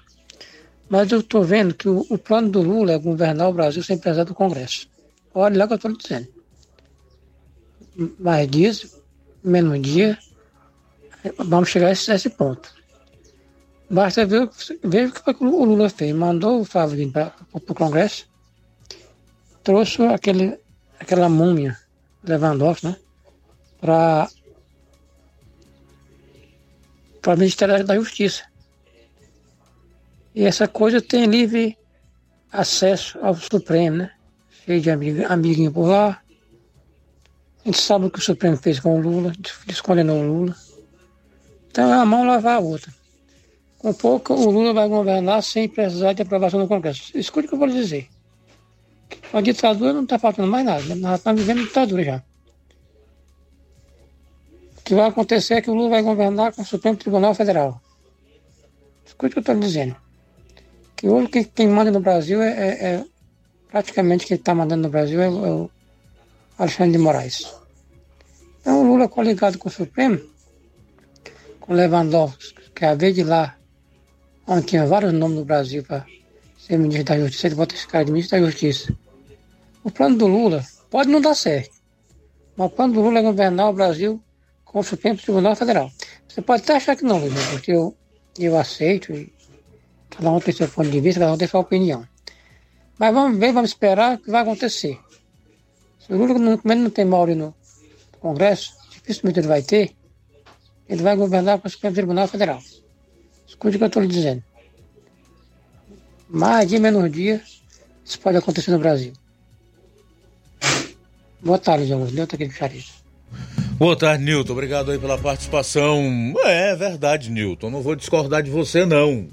Mas eu estou vendo que o, o, plano do Lula é governar o Brasil sem precisar do Congresso. Olha lá o que eu estou dizendo. Mais dias, menos dia, vamos chegar a esse, a esse ponto. Basta ver, ver o que o Lula fez. Mandou o Flávio para o Congresso, trouxe aquele, aquela múmia, Lewandowski, né? Para o Ministério da Justiça. E essa coisa tem livre acesso ao Supremo, né? Cheio de amigo, amiguinho por lá. A gente sabe o que o Supremo fez com o Lula, descondenou o Lula. Então é uma mão lavar a outra. Com pouco, o Lula vai governar sem precisar de aprovação do Congresso. Escute o que eu vou dizer. A ditadura não está faltando mais nada. Né? Nós estamos vivendo ditadura já. O que vai acontecer é que o Lula vai governar com o Supremo Tribunal Federal. Escute o que eu estou dizendo. Que hoje quem, quem manda no Brasil é, é, é praticamente quem está mandando no Brasil é, é o Alexandre de Moraes. Então o Lula coligado com o Supremo, com Lewandowski, que a vez de lá, onde tinha vários nomes no Brasil para ser ministro da Justiça, ele bota esse cara de ministro da Justiça. O plano do Lula pode não dar certo, mas o plano do Lula é governar o Brasil com o Supremo Tribunal Federal. Você pode até achar que não, Luiz, porque eu, eu aceito, e cada um tem seu ponto de vista, cada um tem sua opinião. Mas vamos ver, vamos esperar o que vai acontecer. Se o Lula, como ele não tem maioria no Congresso, dificilmente ele vai ter, ele vai governar com o Supremo Tribunal Federal. Escute o que eu estou lhe dizendo. Mais dia, menos dia, isso pode acontecer no Brasil. Boa tarde, João. Nilton aqui de Charito. Boa tarde, Nilton. Obrigado aí pela participação. É verdade, Nilton. Não vou discordar de você, não.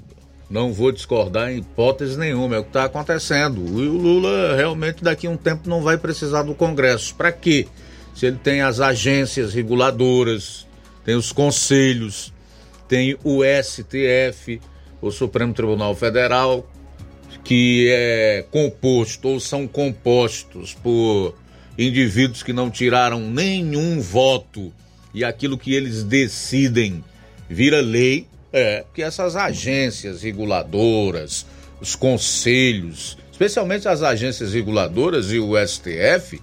Não vou discordar em hipótese nenhuma. É o que está acontecendo. E o Lula realmente daqui a um tempo não vai precisar do Congresso. Para quê? Se ele tem as agências reguladoras, tem os conselhos, tem o STF, o Supremo Tribunal Federal, que é composto ou são compostos por indivíduos que não tiraram nenhum voto e aquilo que eles decidem vira lei, é que essas agências reguladoras, os conselhos, especialmente as agências reguladoras e o STF,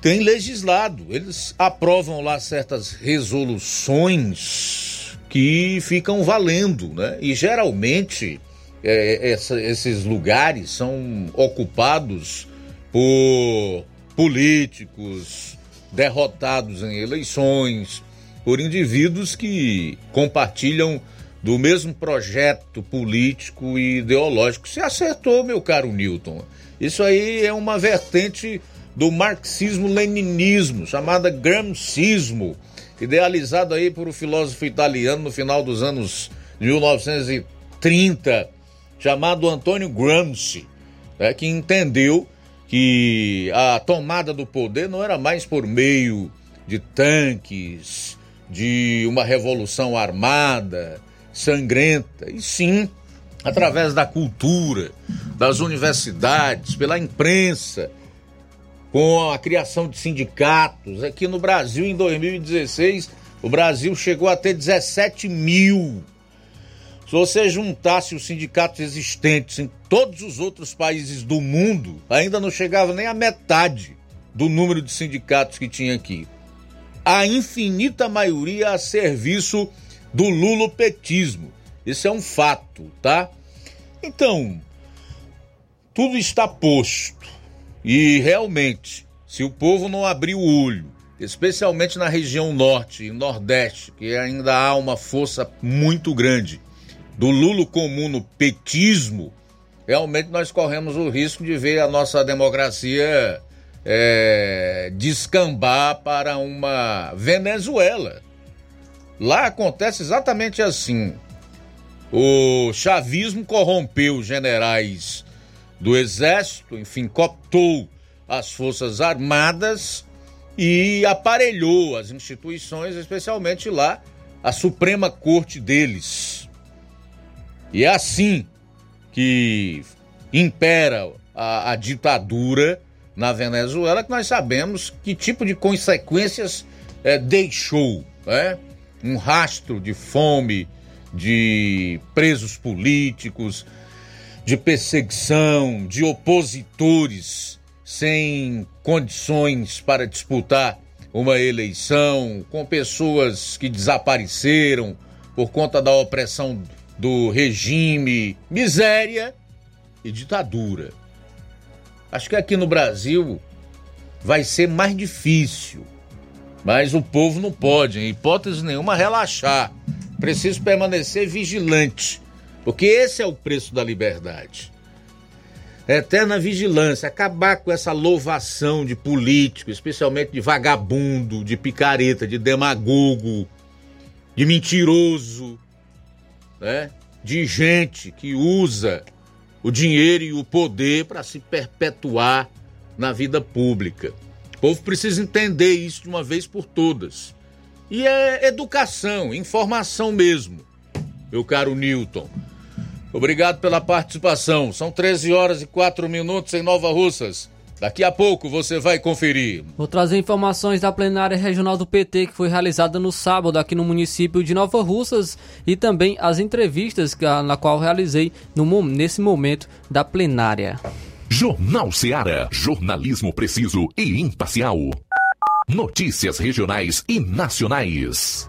têm legislado. Eles aprovam lá certas resoluções que ficam valendo, né? E geralmente é, essa, esses lugares são ocupados por políticos derrotados em eleições, por indivíduos que compartilham do mesmo projeto político e ideológico. Se acertou, meu caro Newton. Isso aí é uma vertente do marxismo-leninismo, chamada gramscismo, idealizado aí por um filósofo italiano no final dos anos 1930, chamado Antônio Gramsci, né, que entendeu que a tomada do poder não era mais por meio de tanques, de uma revolução armada, sangrenta, e sim através da cultura, das universidades, pela imprensa, com a criação de sindicatos. Aqui no Brasil, em 2016, o Brasil chegou a ter 17 mil. Se você juntasse os sindicatos existentes em todos os outros países do mundo, ainda não chegava nem a metade do número de sindicatos que tinha aqui. A infinita maioria a serviço do lulopetismo. Isso é um fato, tá? Então, tudo está posto. E realmente, se o povo não abrir o olho, especialmente na região norte e nordeste, que ainda há uma força muito grande do lulo comum no petismo, realmente nós corremos o risco de ver a nossa democracia é, descambar para uma Venezuela. Lá acontece exatamente assim. O chavismo corrompeu generais do exército, enfim, cooptou as forças armadas e aparelhou as instituições, especialmente lá a Suprema Corte deles. E é assim que impera a, a ditadura na Venezuela, que nós sabemos que tipo de consequências é, deixou, né? Um rastro de fome, de presos políticos, de perseguição, de opositores sem condições para disputar uma eleição, com pessoas que desapareceram por conta da opressão do regime, miséria e ditadura. Acho que aqui no Brasil vai ser mais difícil, mas o povo não pode, em hipótese nenhuma, relaxar. Preciso permanecer vigilante, porque esse é o preço da liberdade. Eterna vigilância, acabar com essa louvação de político, especialmente de vagabundo, de picareta, de demagogo, de mentiroso, né? de gente que usa o dinheiro e o poder para se perpetuar na vida pública. O povo precisa entender isso de uma vez por todas. E é educação, informação mesmo, meu caro Newton. Obrigado pela participação. São 13 horas e 4 minutos em Nova Russas. Daqui a pouco você vai conferir. Vou trazer informações da plenária regional do PT que foi realizada no sábado aqui no município de Nova Russas e também as entrevistas na qual realizei no, nesse momento da plenária. Jornal Seara. Jornalismo preciso e imparcial. Notícias regionais e nacionais.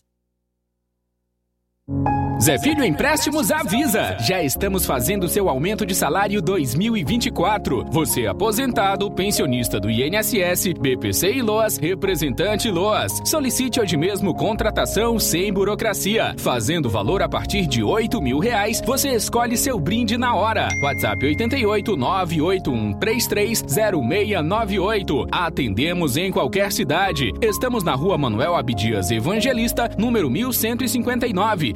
Zé Filho Empréstimos avisa! Já estamos fazendo seu aumento de salário 2024. Você aposentado, pensionista do INSS, BPC e LOAS, representante LOAS. Solicite hoje mesmo contratação sem burocracia. Fazendo valor a partir de 8 mil reais, você escolhe seu brinde na hora. WhatsApp 88 981 330698. Atendemos em qualquer cidade. Estamos na rua Manuel Abdias Evangelista, número 1159,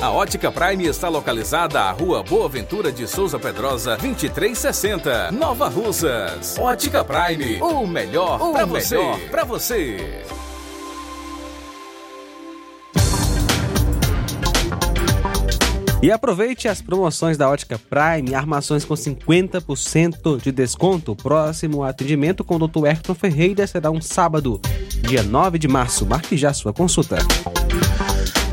A Ótica Prime está localizada à Rua Boa Ventura de Souza Pedrosa, 2360, Nova Russas. Ótica Prime, o melhor para você. Pra você. E aproveite as promoções da Ótica Prime, armações com 50% de desconto. O próximo atendimento com o Dr. Ayrton Ferreira será um sábado, dia 9 de março. Marque já sua consulta.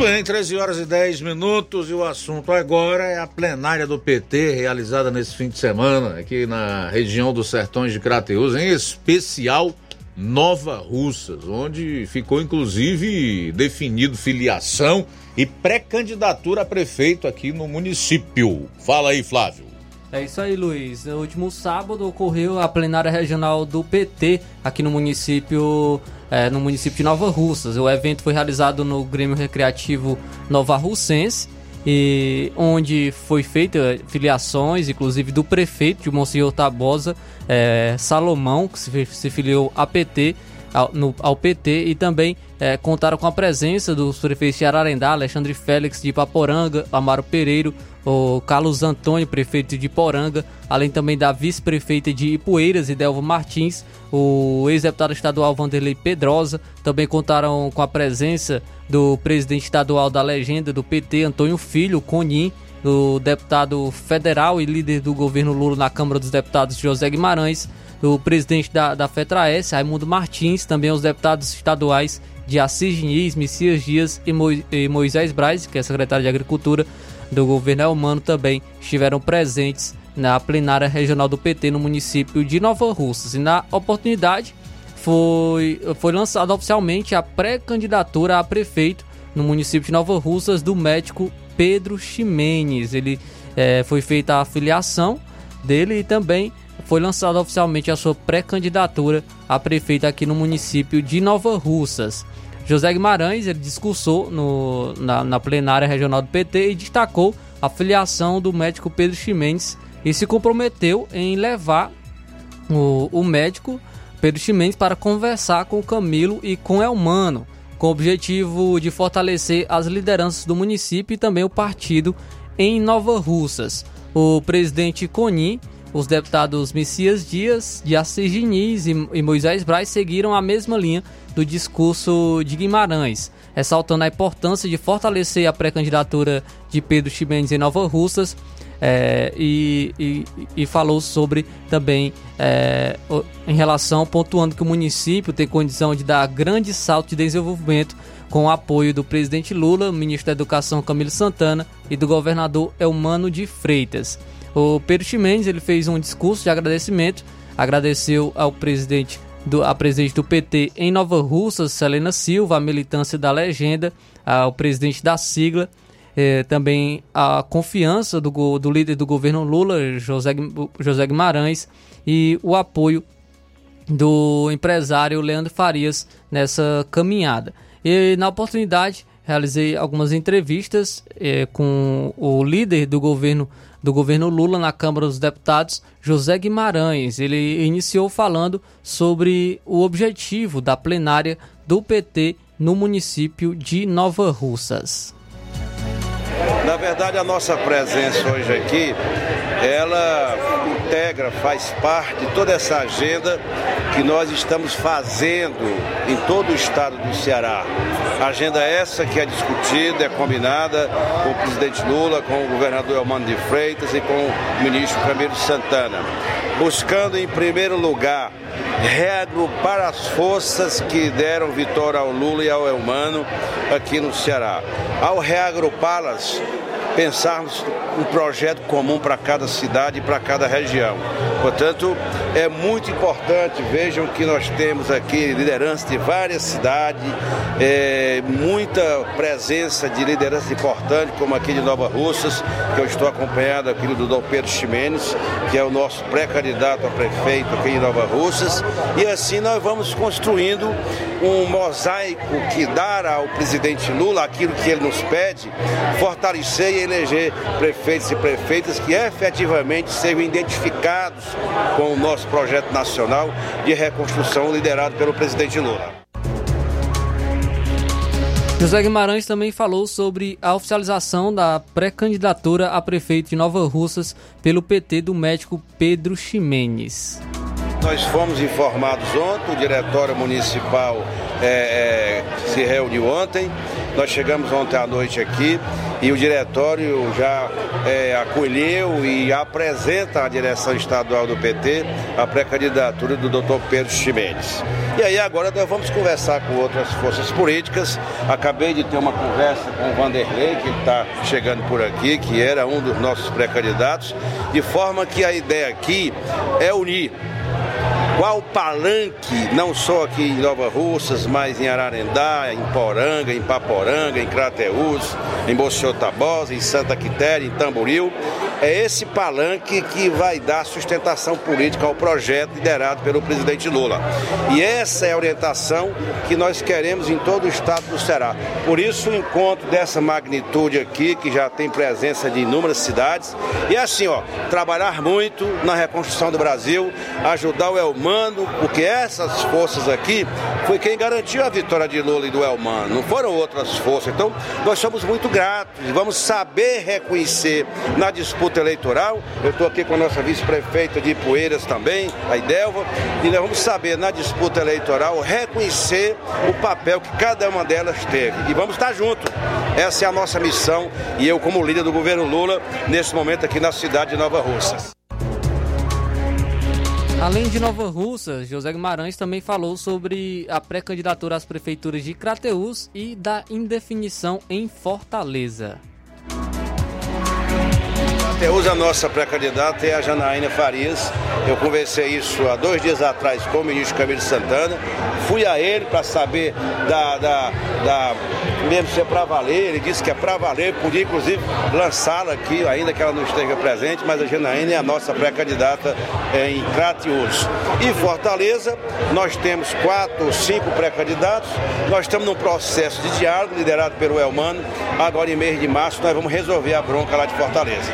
Muito bem, 13 horas e 10 minutos e o assunto agora é a plenária do PT realizada nesse fim de semana aqui na região dos Sertões de Crateus, em especial Nova Russas, onde ficou inclusive definido filiação e pré-candidatura a prefeito aqui no município. Fala aí, Flávio. É isso aí, Luiz. No último sábado ocorreu a plenária regional do PT aqui no município, é, no município de Nova Russas. O evento foi realizado no Grêmio Recreativo Nova Russense, e onde foi feita filiações, inclusive do prefeito de Monsenhor Tabosa, é, Salomão, que se, se filiou a PT, ao, no, ao PT, e também é, contaram com a presença dos prefeitos de Ararendá, Alexandre Félix de Ipaporanga, Amaro Pereiro, o Carlos Antônio, prefeito de Poranga, além também da vice-prefeita de Ipueiras, Idelvo Martins, o ex-deputado estadual Vanderlei Pedrosa, também contaram com a presença do presidente estadual da legenda do PT, Antônio Filho, Conim, do deputado federal e líder do governo Lula na Câmara dos Deputados, José Guimarães, do presidente da, da FETRAS, Raimundo Martins, também os deputados estaduais de Assis Diniz, Messias Dias e, Mo, e Moisés Braz, que é secretário de Agricultura do governo Elmano, também estiveram presentes na plenária regional do PT no município de Nova Russas. E na oportunidade foi, foi lançada oficialmente a pré-candidatura a prefeito no município de Nova Russas do médico Pedro Ximenes. Ele é, foi feita a filiação dele e também foi lançada oficialmente a sua pré-candidatura a prefeito aqui no município de Nova Russas. José Guimarães ele discursou no, na, na plenária regional do PT e destacou a filiação do médico Pedro Ximenes e se comprometeu em levar o, o médico Pedro Ximenes para conversar com Camilo e com Elmano, com o objetivo de fortalecer as lideranças do município e também o partido em Nova Russas. O presidente Coni, os deputados Messias Dias, de Assis Diniz e, Moisés Braz seguiram a mesma linha do discurso de Guimarães, ressaltando a importância de fortalecer a pré-candidatura de Pedro Ximenes em Nova Russas é, e, e, e, falou sobre também é, em relação, pontuando que o município tem condição de dar grande salto de desenvolvimento com o apoio do presidente Lula, ministro da Educação Camilo Santana e do governador Elmano de Freitas. O Pedro Ximenes ele fez um discurso de agradecimento, agradeceu ao presidente do, a presidente do PT em Nova Russas, Selena Silva, a militância da legenda, ao presidente da sigla, eh, também a confiança do, do líder do governo Lula, José, José Guimarães, e o apoio do empresário Leandro Farias nessa caminhada. E na oportunidade realizei algumas entrevistas eh, com o líder do governo do governo Lula na Câmara dos Deputados, José Guimarães. Ele iniciou falando sobre o objetivo da plenária do PT no município de Nova Russas. Na verdade, a nossa presença hoje aqui, ela integra, faz parte de toda essa agenda que nós estamos fazendo em todo o estado do Ceará. Agenda essa que é discutida, é combinada com o presidente Lula, com o governador Elmano de Freitas e com o ministro Camilo Santana. Buscando, em primeiro lugar, reagrupar as forças que deram vitória ao Lula e ao Elmano aqui no Ceará. Ao reagrupá-las, pensarmos um projeto comum para cada cidade e para cada região. Portanto, é muito importante, vejam que nós temos aqui liderança de várias cidades, é, muita presença de liderança importante, como aqui de Nova Russas, que eu estou acompanhado aqui do Dom Pedro Ximenes, que é o nosso pré-candidato a prefeito aqui em Nova Russas, e assim nós vamos construindo um mosaico que dará ao presidente Lula aquilo que ele nos pede, fortalecer e eleger prefeitos e prefeitas que efetivamente sejam identificados com o nosso projeto nacional de reconstrução liderado pelo presidente Lula. José Guimarães também falou sobre a oficialização da pré-candidatura a prefeito de Nova Russas pelo PT do médico Pedro Ximenes. Nós fomos informados ontem, o Diretório Municipal é, é, se reuniu ontem, nós chegamos ontem à noite aqui e o Diretório já é, acolheu e apresenta à direção estadual do PT a pré-candidatura do Dr. Pedro Ximenes. E aí agora nós vamos conversar com outras forças políticas. Acabei de ter uma conversa com o Vanderlei, que está chegando por aqui, que era um dos nossos pré-candidatos, de forma que a ideia aqui é unir qual palanque, não só aqui em Nova Russas, mas em Ararendá, em Poranga, em Paporanga, em Crateús, em Bociotabosa, em Santa Quitéria, em Tamboril, é esse palanque que vai dar sustentação política ao projeto liderado pelo presidente Lula. E essa é a orientação que nós queremos em todo o estado do Ceará. Por isso, o encontro dessa magnitude aqui, que já tem presença de inúmeras cidades, e assim, ó, trabalhar muito na reconstrução do Brasil, ajudar o Elmano, porque essas forças aqui foi quem garantiu a vitória de Lula e do Elmano, não foram outras forças. Então, nós somos muito gratos vamos saber reconhecer na disputa eleitoral. Eu estou aqui com a nossa vice-prefeita de Poeiras também, a Idelva, e nós vamos saber na disputa eleitoral reconhecer o papel que cada uma delas teve. E vamos estar juntos. Essa é a nossa missão e eu, como líder do governo Lula, nesse momento aqui na cidade de Nova Russas. Além de Nova Russa, José Guimarães também falou sobre a pré-candidatura às prefeituras de Crateús e da indefinição em Fortaleza. Crateús, a nossa pré-candidata é a Janaína Farias. Eu conversei isso há dois dias atrás com o ministro Camilo Santana. Fui a ele para saber da, da, da mesmo se é para valer, ele disse que é para valer, podia inclusive lançá-la aqui, ainda que ela não esteja presente, mas a Janaína é a nossa pré-candidata em Crateús. E Fortaleza, nós temos quatro ou cinco pré-candidatos, nós estamos num processo de diálogo liderado pelo Elmano, agora em mês de março nós vamos resolver a bronca lá de Fortaleza.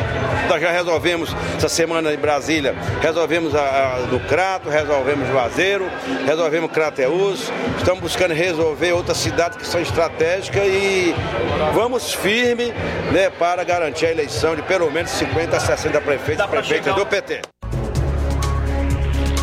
Nós já resolvemos essa semana em Brasília, resolvemos a, a do Crato, resolvemos Juazeiro, resolvemos Crateús, estamos buscando resolver outras cidades que são estratégicas e vamos firme né, para garantir a eleição de pelo menos 50 a 60 prefeitos e prefeitas do PT.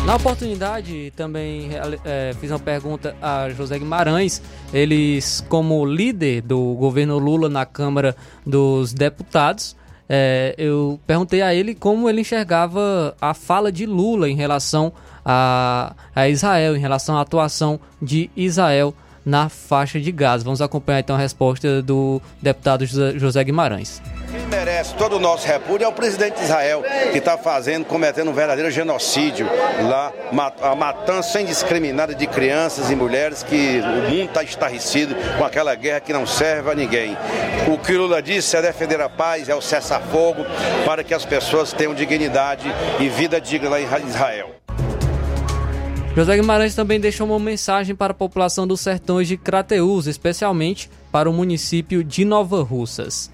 Na oportunidade, também é, fiz uma pergunta a José Guimarães. Eles, como líder do governo Lula na Câmara dos Deputados, é, eu perguntei a ele como ele enxergava a fala de Lula em relação a, a Israel, em relação à atuação de Israel na faixa de Gaza. Vamos acompanhar então a resposta do deputado José Guimarães. Quem merece todo o nosso repúdio é o presidente de Israel, que está fazendo, cometendo um verdadeiro genocídio lá, a matança indiscriminada de crianças e mulheres, que o mundo está estarrecido com aquela guerra que não serve a ninguém. O que Lula disse é defender a paz, é o cessar-fogo, para que as pessoas tenham dignidade e vida digna lá em Israel. José Guimarães também deixou uma mensagem para a população dos sertões de Crateús, especialmente para o município de Nova Russas.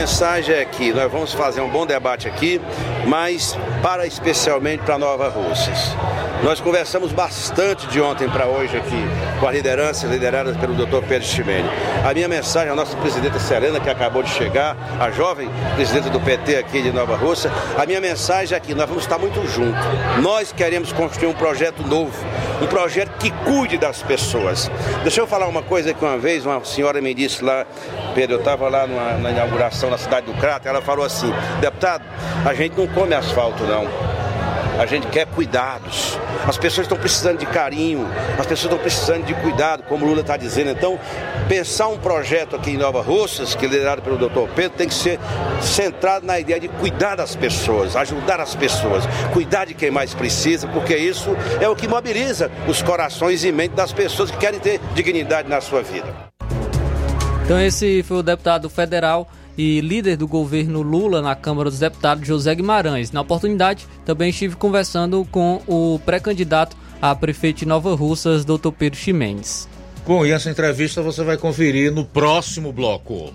Mensagem é que nós vamos fazer um bom debate aqui, mas para especialmente para Nova Russas. Nós conversamos bastante de ontem para hoje aqui com a liderança liderada pelo Dr. Pedro Chimene. A minha mensagem à nossa presidenta Serena, que acabou de chegar, a jovem presidenta do PT aqui de Nova Rússia, a minha mensagem é que nós vamos estar muito juntos. Nós queremos construir um projeto novo, um projeto que cuide das pessoas. Deixa eu falar uma coisa que uma vez uma senhora me disse lá, Pedro, eu estava lá na inauguração na cidade do Crato, ela falou assim, deputado, a gente não come asfalto não. A gente quer cuidados. As pessoas estão precisando de carinho, as pessoas estão precisando de cuidado, como o Lula está dizendo. Então, pensar um projeto aqui em Nova Russas, que é liderado pelo doutor Pedro, tem que ser centrado na ideia de cuidar das pessoas, ajudar as pessoas, cuidar de quem mais precisa, porque isso é o que mobiliza os corações e mentes das pessoas que querem ter dignidade na sua vida. Então esse foi o deputado federal e líder do governo Lula na Câmara dos Deputados, José Guimarães. Na oportunidade, também estive conversando com o pré-candidato a prefeito de Nova Russas, Dr. Pedro Ximenes. Bom, e essa entrevista você vai conferir no próximo bloco.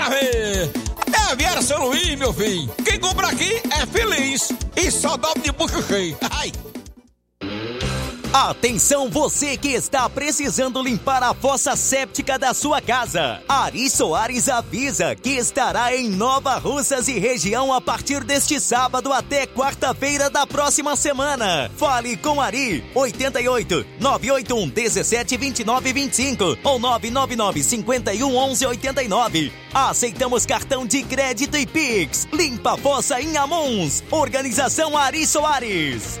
para ver? É Aviário São Luís, meu filho. Quem compra aqui é feliz. E só dobra de bucho cheio. Ai. Atenção você que está precisando limpar a fossa séptica da sua casa. Ari Soares avisa que estará em Nova Russas e região a partir deste sábado até quarta-feira da próxima semana. Fale com Ari 88 981 17 29 25 ou 999 51 11 89. Aceitamos cartão de crédito e Pix. Limpa a fossa em Amuns. Organização Ari Soares.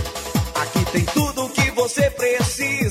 Tem tudo o que você precisa.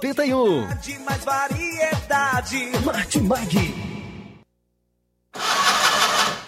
1981. De mais variedade. Martimag.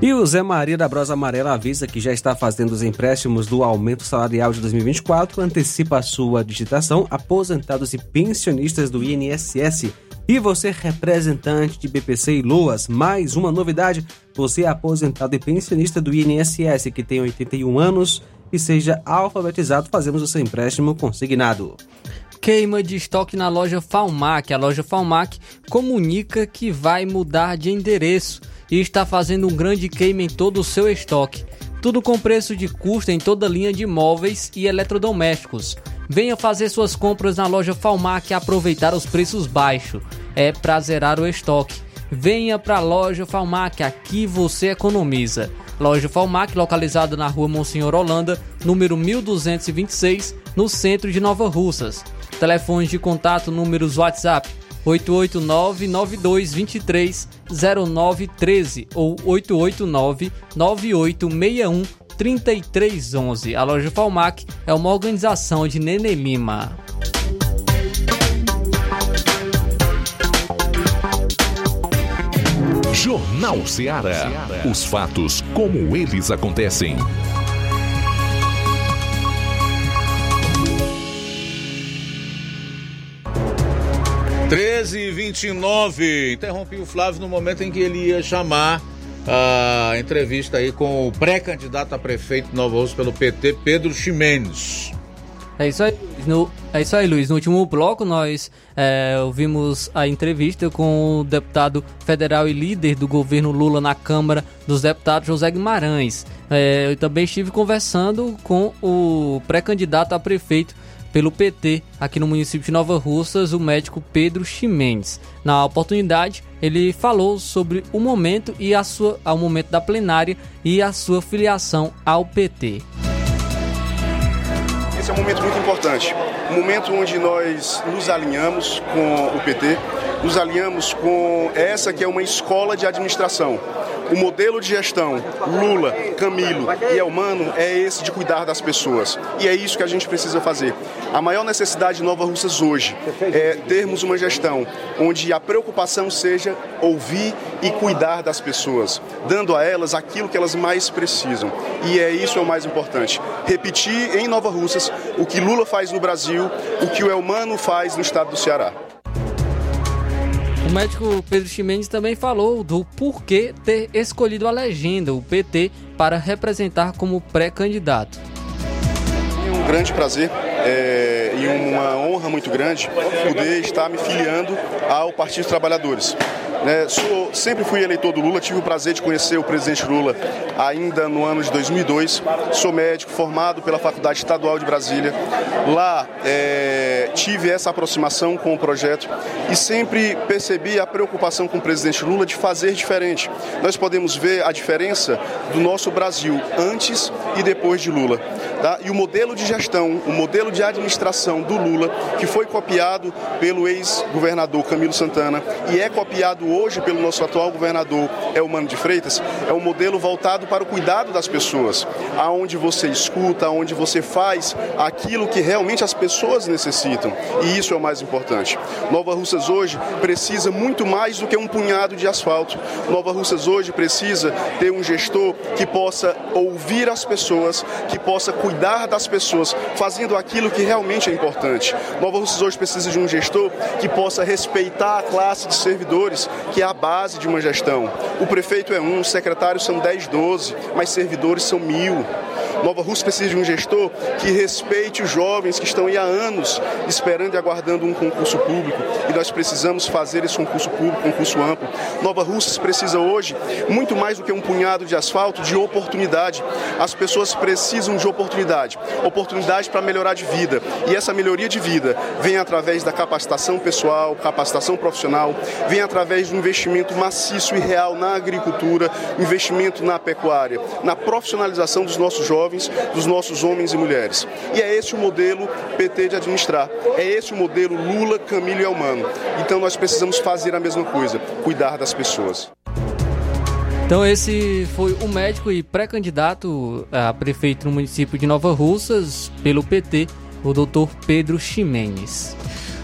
E o Zé Maria da Brosa Amarela avisa que já está fazendo os empréstimos do aumento salarial de 2024, antecipa a sua digitação, aposentados e pensionistas do INSS. E você, representante de BPC e Luas, mais uma novidade: você é aposentado e pensionista do INSS que tem 81 anos e seja alfabetizado, fazemos o seu empréstimo consignado. Queima de estoque na loja Falmac. A loja Falmac comunica que vai mudar de endereço e está fazendo um grande queima em todo o seu estoque. Tudo com preço de custo em toda linha de móveis e eletrodomésticos. Venha fazer suas compras na loja Falmac e aproveitar os preços baixos. É pra zerar o estoque. Venha pra loja Falmac, aqui você economiza. Loja Falmac, localizada na rua Monsenhor Holanda, número 1226, no centro de Nova Russas. Telefones de contato, números WhatsApp 889-9223-0913 ou 889-9861-3311. A loja Falmac é uma organização de Nene Lima. Jornal Ceará. Os fatos como eles acontecem. Treze e 29 Interrompi o Flávio no momento em que ele ia chamar a entrevista aí com o pré-candidato a prefeito de Nova Rússia pelo PT, Pedro Ximenes. É isso aí, no, é isso aí, Luiz. No último bloco, nós é, ouvimos a entrevista com o deputado federal e líder do governo Lula na Câmara dos Deputados, José Guimarães. É, eu também estive conversando com o pré-candidato a prefeito pelo PT aqui no município de Nova Russas, o médico Pedro Ximenes. Na oportunidade, ele falou sobre o momento e a sua, ao momento da plenária e a sua filiação ao PT. Esse é um momento muito importante, momento onde nós nos alinhamos com o PT, nos alinhamos com essa que é uma escola de administração. O modelo de gestão Lula, Camilo e Elmano é esse de cuidar das pessoas. E é isso que a gente precisa fazer. A maior necessidade de Nova Russas hoje é termos uma gestão onde a preocupação seja ouvir e cuidar das pessoas, dando a elas aquilo que elas mais precisam. E é isso é o mais importante. Repetir em Nova Russas o que Lula faz no Brasil, o que o Elmano faz no estado do Ceará. O médico Pedro Ximenes também falou do porquê ter escolhido a legenda, o PT, para representar como pré-candidato. É um grande prazer é, e uma honra muito grande poder estar me filiando ao Partido dos Trabalhadores. Né, sou, sempre fui eleitor do Lula, tive o prazer de conhecer o presidente Lula ainda no ano de 2002. Sou médico formado pela Faculdade Estadual de Brasília. Lá é, tive essa aproximação com o projeto e sempre percebi a preocupação com o presidente Lula de fazer diferente. Nós podemos ver a diferença do nosso Brasil antes e depois de Lula. Tá? E o modelo de gestão, o modelo de administração do Lula, que foi copiado pelo ex-governador Camilo Santana e é copiado hoje pelo nosso atual governador Elmano de Freitas, é um modelo voltado para o cuidado das pessoas, aonde você escuta, aonde você faz aquilo que realmente as pessoas necessitam. E isso é o mais importante. Nova Russas hoje precisa muito mais do que um punhado de asfalto. Nova Russas hoje precisa ter um gestor que possa ouvir as pessoas, que possa cuidar das pessoas, fazendo aquilo que realmente é importante. Nova Russas hoje precisa de um gestor que possa respeitar a classe de servidores, que é a base de uma gestão. O prefeito é um, os secretários são 10, 12, mas servidores são mil. Nova Rússia precisa de um gestor que respeite os jovens que estão aí há anos esperando e aguardando um concurso público. E nós precisamos fazer esse concurso público, concurso amplo. Nova Rússia precisa hoje, muito mais do que um punhado de asfalto, de oportunidade. As pessoas precisam de oportunidade. Oportunidade para melhorar de vida. E essa melhoria de vida vem através da capacitação pessoal, capacitação profissional, vem através do investimento maciço e real na agricultura, investimento na pecuária, na profissionalização dos nossos jovens jovens, dos nossos homens e mulheres. E é esse o modelo PT de administrar. É esse o modelo Lula, Camilo e Elmano. Então nós precisamos fazer a mesma coisa, cuidar das pessoas. Então esse foi o médico e pré-candidato a prefeito no município de Nova Russas pelo PT, o doutor Pedro Ximenes.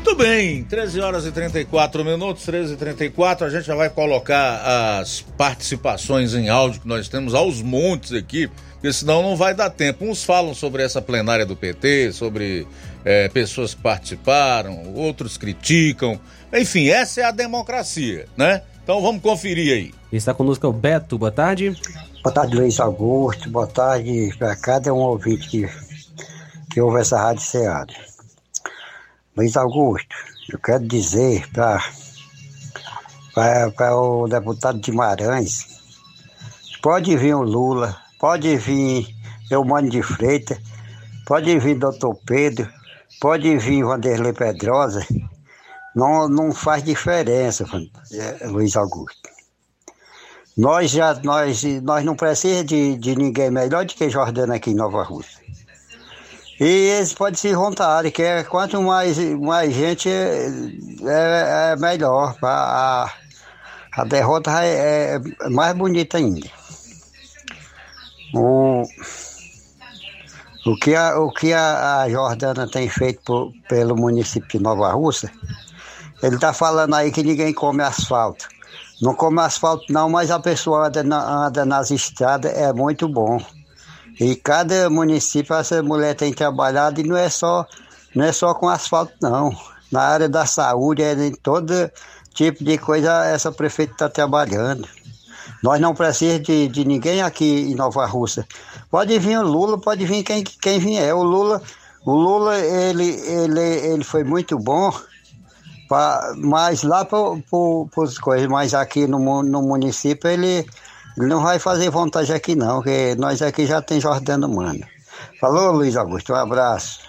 Muito bem, 13 horas e 34 minutos, 13 e 34 a gente já vai colocar as participações em áudio que nós temos aos montes aqui, porque senão não vai dar tempo. Uns falam sobre essa plenária do PT, sobre é, pessoas que participaram, outros criticam. Enfim, essa é a democracia, né? Então vamos conferir aí. Está conosco o Beto, boa tarde. Boa tarde, Luiz Augusto. Boa tarde para cada um ouvinte que, que ouve essa Rádio Ceará. Luiz Augusto, eu quero dizer para o deputado Guimarães, pode vir o Lula, pode vir Eumano de Freitas, pode vir doutor Pedro, pode vir Vanderlei Pedrosa, não, não faz diferença, é, Luiz Augusto. Nós já nós, nós não precisamos de, de ninguém melhor do que Jordana aqui em Nova Rússia. E eles podem se juntar, que é, quanto mais, mais gente é, é, é melhor. A, a derrota é, é mais bonita ainda. O, o que, a, o que a, a Jordana tem feito por, pelo município de Nova Rússia, ele está falando aí que ninguém come asfalto. Não come asfalto não, mas a pessoa anda, na, anda nas estradas, é muito bom. E cada município essa mulher tem trabalhado e não é só, não é só com asfalto não. Na área da saúde, é em todo tipo de coisa essa prefeita está trabalhando. Nós não precisamos de, de ninguém aqui em Nova Rússia. Pode vir o Lula, pode vir quem, quem vier. O Lula, o Lula ele, ele, ele foi muito bom Pra, mas lá para as coisas, mas aqui no, no município ele, ele não vai fazer vontade aqui não, porque nós aqui já tem Jordano Mano. Falou, Luiz Augusto, um abraço.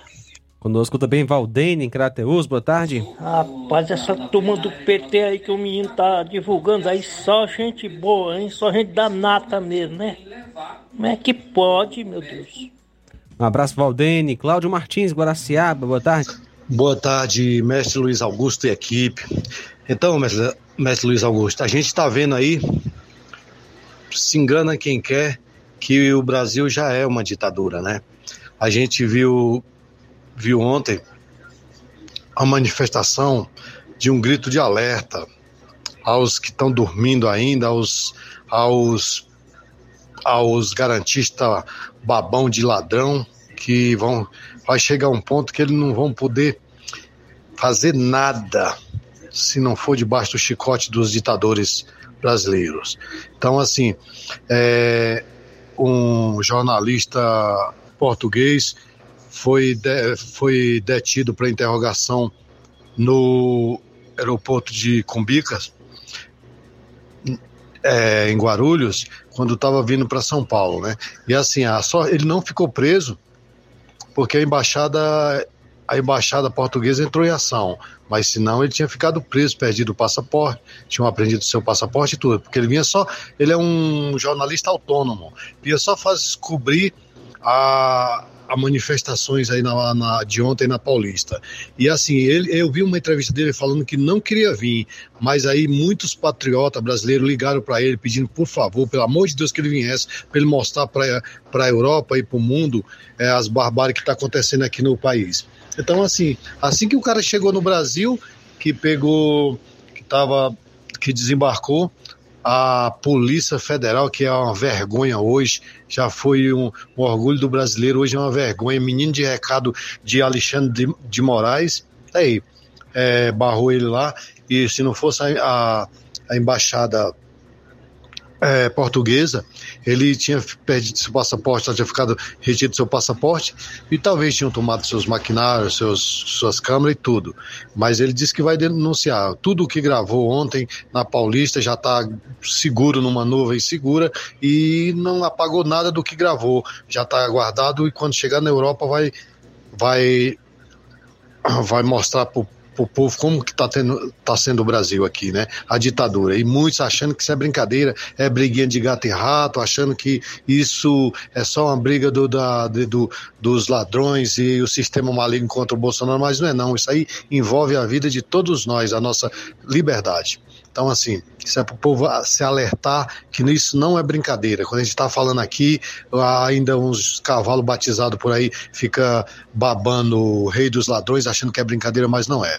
Conosco também Valdene, em Crateus, boa tarde. Rapaz, essa turma do PT aí que o menino tá divulgando aí, só gente boa, hein? Só gente da nata mesmo, né? Como é que pode, meu Deus? Um abraço, Valdene. Cláudio Martins, Guaraciaba, boa tarde. Boa tarde, mestre Luiz Augusto e equipe. Então, mestre, mestre Luiz Augusto, a gente está vendo aí, se engana quem quer, que o Brasil já é uma ditadura, né? A gente viu, viu ontem a manifestação de um grito de alerta aos que estão dormindo ainda, aos, aos, aos garantistas babão de ladrão que vão vai chegar um ponto que eles não vão poder fazer nada se não for debaixo do chicote dos ditadores brasileiros. Então, assim, é, um jornalista português foi, de, foi detido para interrogação no aeroporto de Cumbicas, é, em Guarulhos, quando estava vindo para São Paulo, né? E assim, a só, ele não ficou preso porque a embaixada a embaixada portuguesa entrou em ação, mas senão ele tinha ficado preso, perdido o passaporte, tinham apreendido seu passaporte e tudo, porque ele vinha só, ele é um jornalista autônomo, ia só fazer cobrir a, a manifestações aí na, na, de ontem na Paulista. E assim, ele, eu vi uma entrevista dele falando que não queria vir, mas aí muitos patriotas brasileiros ligaram para ele pedindo, por favor, pelo amor de Deus, que ele viesse, para ele mostrar para a Europa e para o mundo é, as barbáries que está acontecendo aqui no país. Então, assim, assim que o cara chegou no Brasil, que pegou, que estava, que desembarcou, a Polícia Federal, que é uma vergonha hoje, já foi um, um, orgulho do brasileiro, hoje é uma vergonha. Menino de recado de Alexandre de, de Moraes, aí, é, barrou ele lá, e se não fosse a, a, a embaixada é, portuguesa, ele tinha perdido seu passaporte, tinha ficado retido seu passaporte e talvez tinham tomado seus maquinários, seus, suas câmeras e tudo. Mas ele disse que vai denunciar. Tudo o que gravou ontem na Paulista já está seguro numa nuvem segura e não apagou nada do que gravou. Já está guardado e quando chegar na Europa vai, vai, vai mostrar para pro povo como que tá, tendo, tá sendo o Brasil aqui, né? A ditadura. E muitos achando que isso é brincadeira, é briguinha de gato e rato, achando que isso é só uma briga do, da, do, dos ladrões e o sistema maligno contra o Bolsonaro, mas não é não. Isso aí envolve a vida de todos nós, a nossa liberdade. Então, assim, isso é para o povo se alertar que isso não é brincadeira. Quando a gente está falando aqui, ainda uns cavalos batizados por aí fica babando o rei dos ladrões, achando que é brincadeira, mas não é.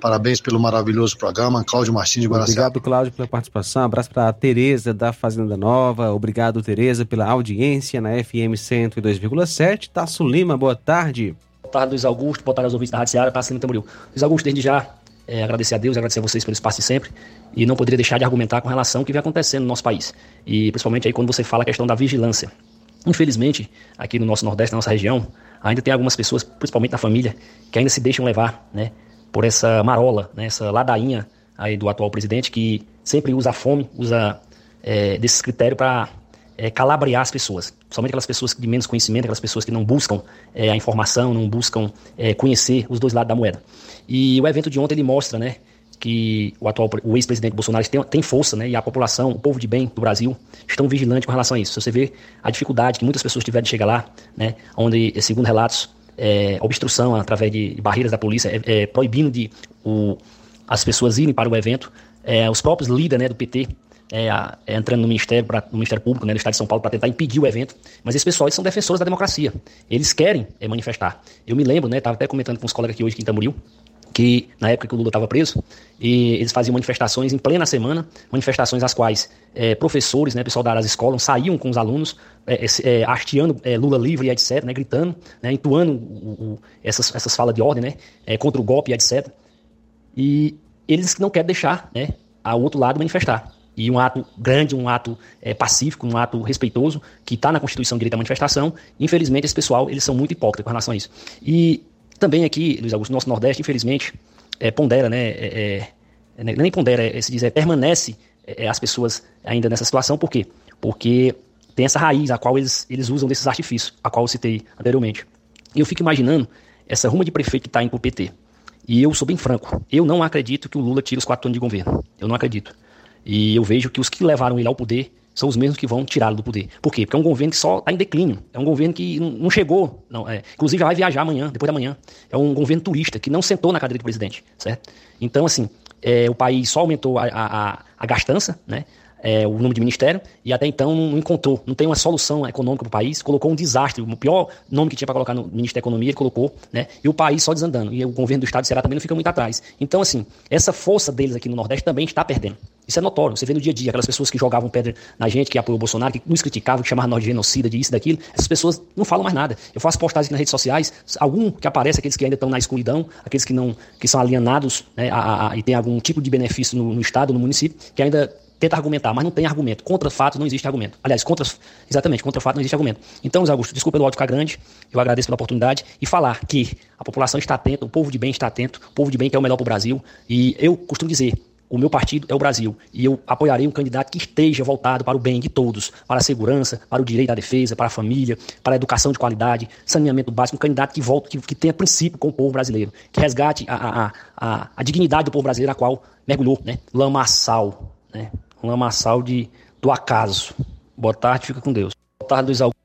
Parabéns pelo maravilhoso programa, Cláudio Martins de Guaraciaba. Obrigado, Cláudio, pela participação. Abraço para a Tereza da Fazenda Nova. Obrigado, Tereza, pela audiência na FM 102,7. Tasso Lima, boa tarde. Boa tarde, Luiz Augusto. Boa tarde aos ouvintes da Rádio Seara. Tasso Lima Tamboril. Luiz Augusto, desde já, é, agradecer a Deus, agradecer a vocês pelo espaço de sempre e não poderia deixar de argumentar com relação ao que vem acontecendo no nosso país. E principalmente aí quando você fala a questão da vigilância. Infelizmente, aqui no nosso Nordeste, na nossa região, ainda tem algumas pessoas, principalmente na família, que ainda se deixam levar, né, por essa marola, né, essa ladainha aí do atual presidente que sempre usa a fome, usa é, desses critérios para é, calabrear as pessoas, somente aquelas pessoas de menos conhecimento, aquelas pessoas que não buscam é, a informação, não buscam é, conhecer os dois lados da moeda. E o evento de ontem ele mostra, né, que o atual o ex-presidente Bolsonaro tem, tem força, né, e a população, o povo de bem do Brasil estão vigilantes com relação a isso. Você vê a dificuldade que muitas pessoas tiveram de chegar lá, né, onde, segundo relatos, é, obstrução através de, barreiras da polícia, é, é, proibindo de o, as pessoas irem para o evento, os próprios líderes né, do PT é, é, entrando no Ministério, pra, no Ministério Público, né, no Estado de São Paulo, para tentar impedir o evento. Mas esses pessoal são defensores da democracia. Eles querem é, manifestar. Eu me lembro, né, estava até comentando com os colegas aqui hoje aqui em Tamboril, que na época que o Lula estava preso, e eles faziam manifestações em plena semana, manifestações às quais é, professores, né, pessoal das escolas, saíam com os alunos, é, é, hasteando é, Lula livre e etc., né, gritando, né, entoando o, o, essas, essas falas de ordem, né, é, contra o golpe e etc. E eles não querem deixar né, o outro lado manifestar. E um ato grande, um ato é, pacífico, um ato respeitoso, que está na Constituição direito à manifestação, infelizmente esse pessoal, eles são muito hipócritas com relação a isso. E também aqui, Luiz Augusto, nosso Nordeste, infelizmente, é, pondera, né? É, nem pondera, é, se diz, é, permanece as pessoas ainda nessa situação, por quê? Porque tem essa raiz a qual eles, eles usam desses artifícios, a qual eu citei anteriormente. E eu fico imaginando essa ruma de prefeito que está indo para o PT. E eu sou bem franco, eu não acredito que o Lula tire os quatro anos de governo. Eu não acredito. E eu vejo que os que levaram ele ao poder são os mesmos que vão tirá-lo do poder. Por quê? Porque é um governo que só está em declínio. É um governo que não chegou. Não, é, inclusive já vai viajar amanhã, depois da manhã. É um governo turista que não sentou na cadeira de presidente, certo? Então, assim, é, o país só aumentou a, a, a gastança, né? É, o nome de ministério e até então não encontrou, não tem uma solução econômica para o país, colocou um desastre, o pior nome que tinha para colocar no Ministério da Economia, ele colocou, né? E o país só desandando. E o governo do estado de Ceará também não fica muito atrás. Então, assim, essa força deles aqui no Nordeste também está perdendo. Isso é notório. Você vê no dia a dia aquelas pessoas que jogavam pedra na gente, que apoiou o Bolsonaro, que nos criticavam, que chamavam nós de genocida, de isso, daquilo. Essas pessoas não falam mais nada. Eu faço postagens nas redes sociais, algum que aparece, aqueles que ainda estão na escuridão, aqueles que não que são alienados né, a, a, e têm algum tipo de benefício no, no estado, no município, que ainda tenta argumentar, mas não tem argumento. Contra fatos não existe argumento. Aliás, contra, exatamente, contra fatos não existe argumento. Então, Zé Augusto, desculpa pelo áudio ficar grande, eu agradeço pela oportunidade e falar que a população está atenta, o povo de bem está atento, o povo de bem quer o melhor para o Brasil e eu costumo dizer, o meu partido é o Brasil e eu apoiarei um candidato que esteja voltado para o bem de todos, para a segurança, para o direito à defesa, para a família, para a educação de qualidade, saneamento básico, um candidato que volte, que, que tenha princípio com o povo brasileiro, que resgate a, a, a, a dignidade do povo brasileiro, a qual mergulhou, né? Lamaçal, né? Um lamaçal de, do acaso. Boa tarde, fica com Deus. Boa tarde, Luiz Augusto.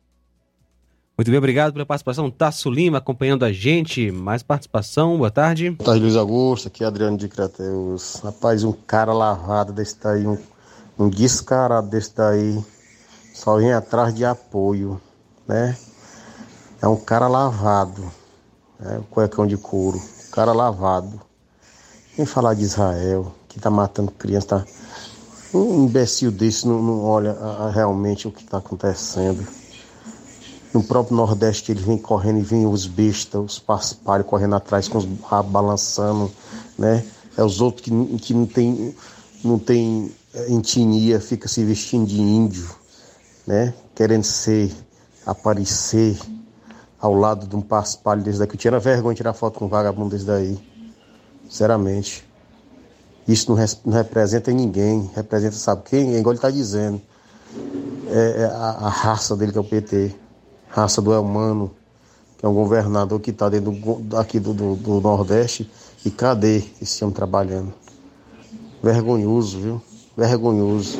Muito bem, obrigado pela participação. Tasso Lima acompanhando a gente. Mais participação, boa tarde. Boa tarde, Luiz Augusto. Aqui é Adriano de Crateus. Rapaz, um cara lavado desse daí, um, um descarado desse daí, só vem atrás de apoio, né? É um cara lavado, né? O cuecão de couro, cara lavado. Vem falar de Israel, que tá matando criança, tá um imbecil desse não, não olha a, a realmente o que está acontecendo. No próprio Nordeste ele vem correndo e vem os bestas, os paspalhos correndo atrás com os rabos balançando, né? É os outros que, que não tem, não tem é, etnia, fica se vestindo de índio, né? Querendo ser, aparecer ao lado de um paspalho desse daqui. Eu tinha vergonha de tirar foto com um vagabundo desse daí. Sinceramente. Isso não, não representa ninguém, representa, sabe quem? É igual ele está dizendo. É, é a, a, raça dele que é o PT, raça do humano, que é um governador que está dentro do, aqui do, do, do Nordeste. E cadê esse homem trabalhando? Vergonhoso, viu? Vergonhoso.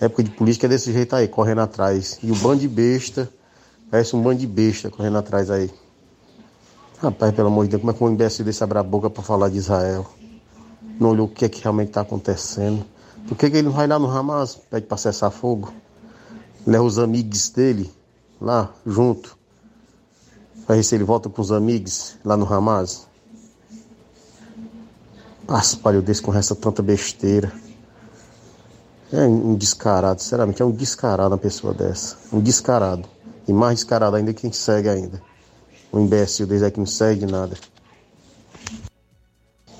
Época de política é desse jeito aí, correndo atrás. E o bando de besta, parece um bando de besta correndo atrás aí. Rapaz, pelo amor de Deus, como é que um imbecil desse abre a boca para falar de Israel? Não olhou o que é que realmente está acontecendo. Por que, que ele não vai lá no Hamas, pede para cessar fogo? Leva os amigos dele lá junto. Para ver se ele volta com os amigos lá no Hamas. Palho desse com essa tanta besteira. É um descarado, sinceramente, é um descarado uma pessoa dessa. Um descarado. E mais descarado ainda quem segue ainda. Um imbecil desde aí que não segue nada.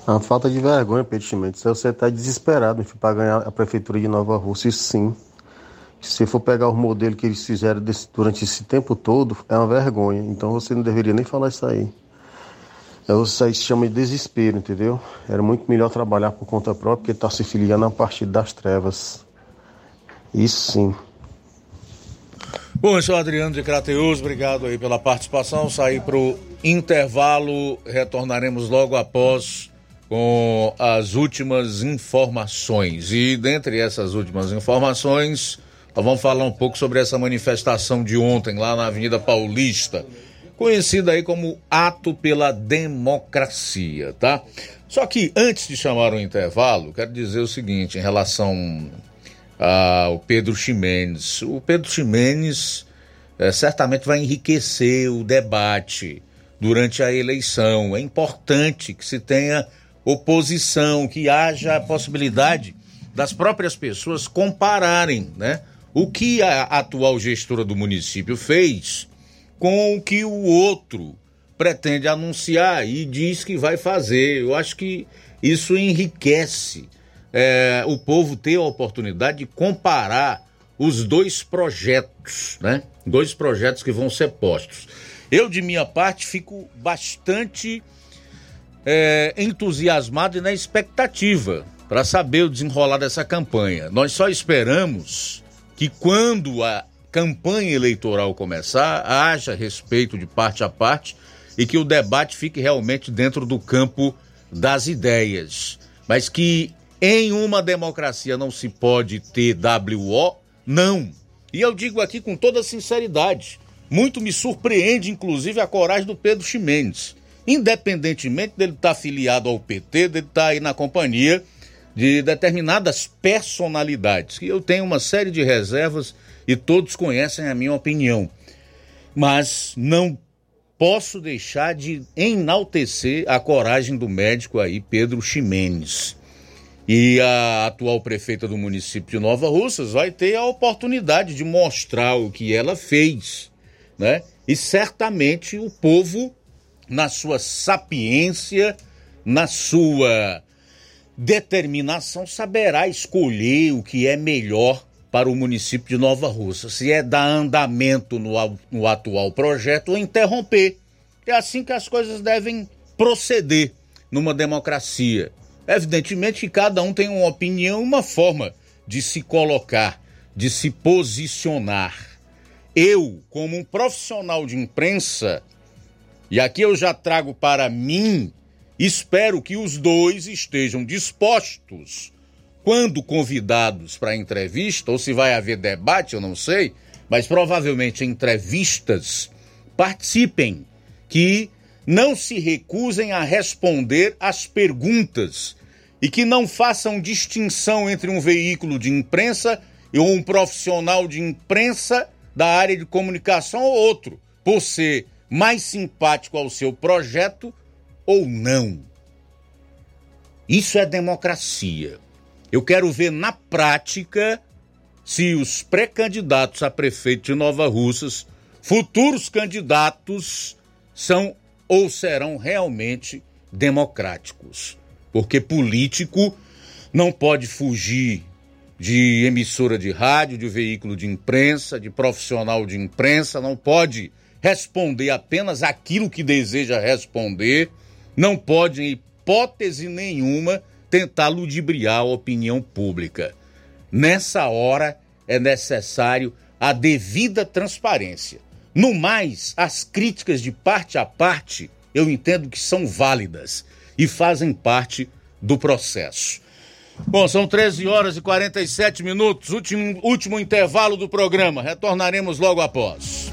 A falta de vergonha, Pedro Chimenez. Você está desesperado para ganhar a prefeitura de Nova Rússia, sim. Se for pegar o modelo que eles fizeram desse, durante esse tempo todo, é uma vergonha. Então você não deveria nem falar isso aí. É, isso aí se chama de desespero, entendeu? Era muito melhor trabalhar por conta própria porque está se filiando a partir das trevas. Isso sim. Bom, eu sou Adriano de Crateus, obrigado aí pela participação. Sair para o intervalo, retornaremos logo após com as últimas informações. E dentre essas últimas informações, nós vamos falar um pouco sobre essa manifestação de ontem lá na Avenida Paulista, conhecida aí como Ato pela Democracia, tá? Só que antes de chamar o intervalo, quero dizer o seguinte em relação ao Pedro Ximenes. O Pedro Ximenes é, certamente vai enriquecer o debate durante a eleição. É importante que se tenha oposição, que haja a possibilidade das próprias pessoas compararem, né? O que a atual gestora do município fez com o que o outro pretende anunciar e diz que vai fazer. Eu acho que isso enriquece é, o povo ter a oportunidade de comparar os dois projetos, né? Dois projetos que vão ser postos. Eu, de minha parte, fico bastante é, entusiasmado e na expectativa para saber o desenrolar dessa campanha. Nós só esperamos que quando a campanha eleitoral começar, haja respeito de parte a parte e que o debate fique realmente dentro do campo das ideias. Mas que em uma democracia não se pode ter WO, não. E eu digo aqui com toda sinceridade. Muito me surpreende, inclusive, a coragem do Pedro Ximenes independentemente dele estar tá afiliado ao PT, dele estar tá aí na companhia de determinadas personalidades, que eu tenho uma série de reservas e todos conhecem a minha opinião. Mas não posso deixar de enaltecer a coragem do médico aí, Pedro Ximenes. E a atual prefeita do município de Nova Russas vai ter a oportunidade de mostrar o que ela fez, né? E certamente o povo na sua sapiência, na sua determinação, saberá escolher o que é melhor para o município de Nova Russa, se é dar andamento no, no atual projeto ou interromper. É assim que as coisas devem proceder numa democracia. Evidentemente que cada um tem uma opinião, uma forma de se colocar, de se posicionar. Eu, como um profissional de imprensa, e aqui eu já trago para mim, espero que os dois estejam dispostos, quando convidados para entrevista, ou se vai haver debate, eu não sei, mas provavelmente entrevistas, participem, que não se recusem a responder às perguntas e que não façam distinção entre um veículo de imprensa e um profissional de imprensa da área de comunicação ou outro, por ser mais simpático ao seu projeto ou não. Isso é democracia. Eu quero ver na prática se os pré-candidatos a prefeito de Nova Russas, futuros candidatos, são ou serão realmente democráticos. Porque político não pode fugir de emissora de rádio, de veículo de imprensa, de profissional de imprensa, não pode responder apenas aquilo que deseja responder, não pode, em hipótese nenhuma, tentar ludibriar a opinião pública. Nessa hora é necessário a devida transparência. No mais, as críticas de parte a parte eu entendo que são válidas e fazem parte do processo. Bom, são 13 horas e 47 minutos, último, último intervalo do programa. Retornaremos logo após.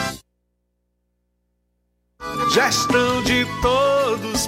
Gestão de todos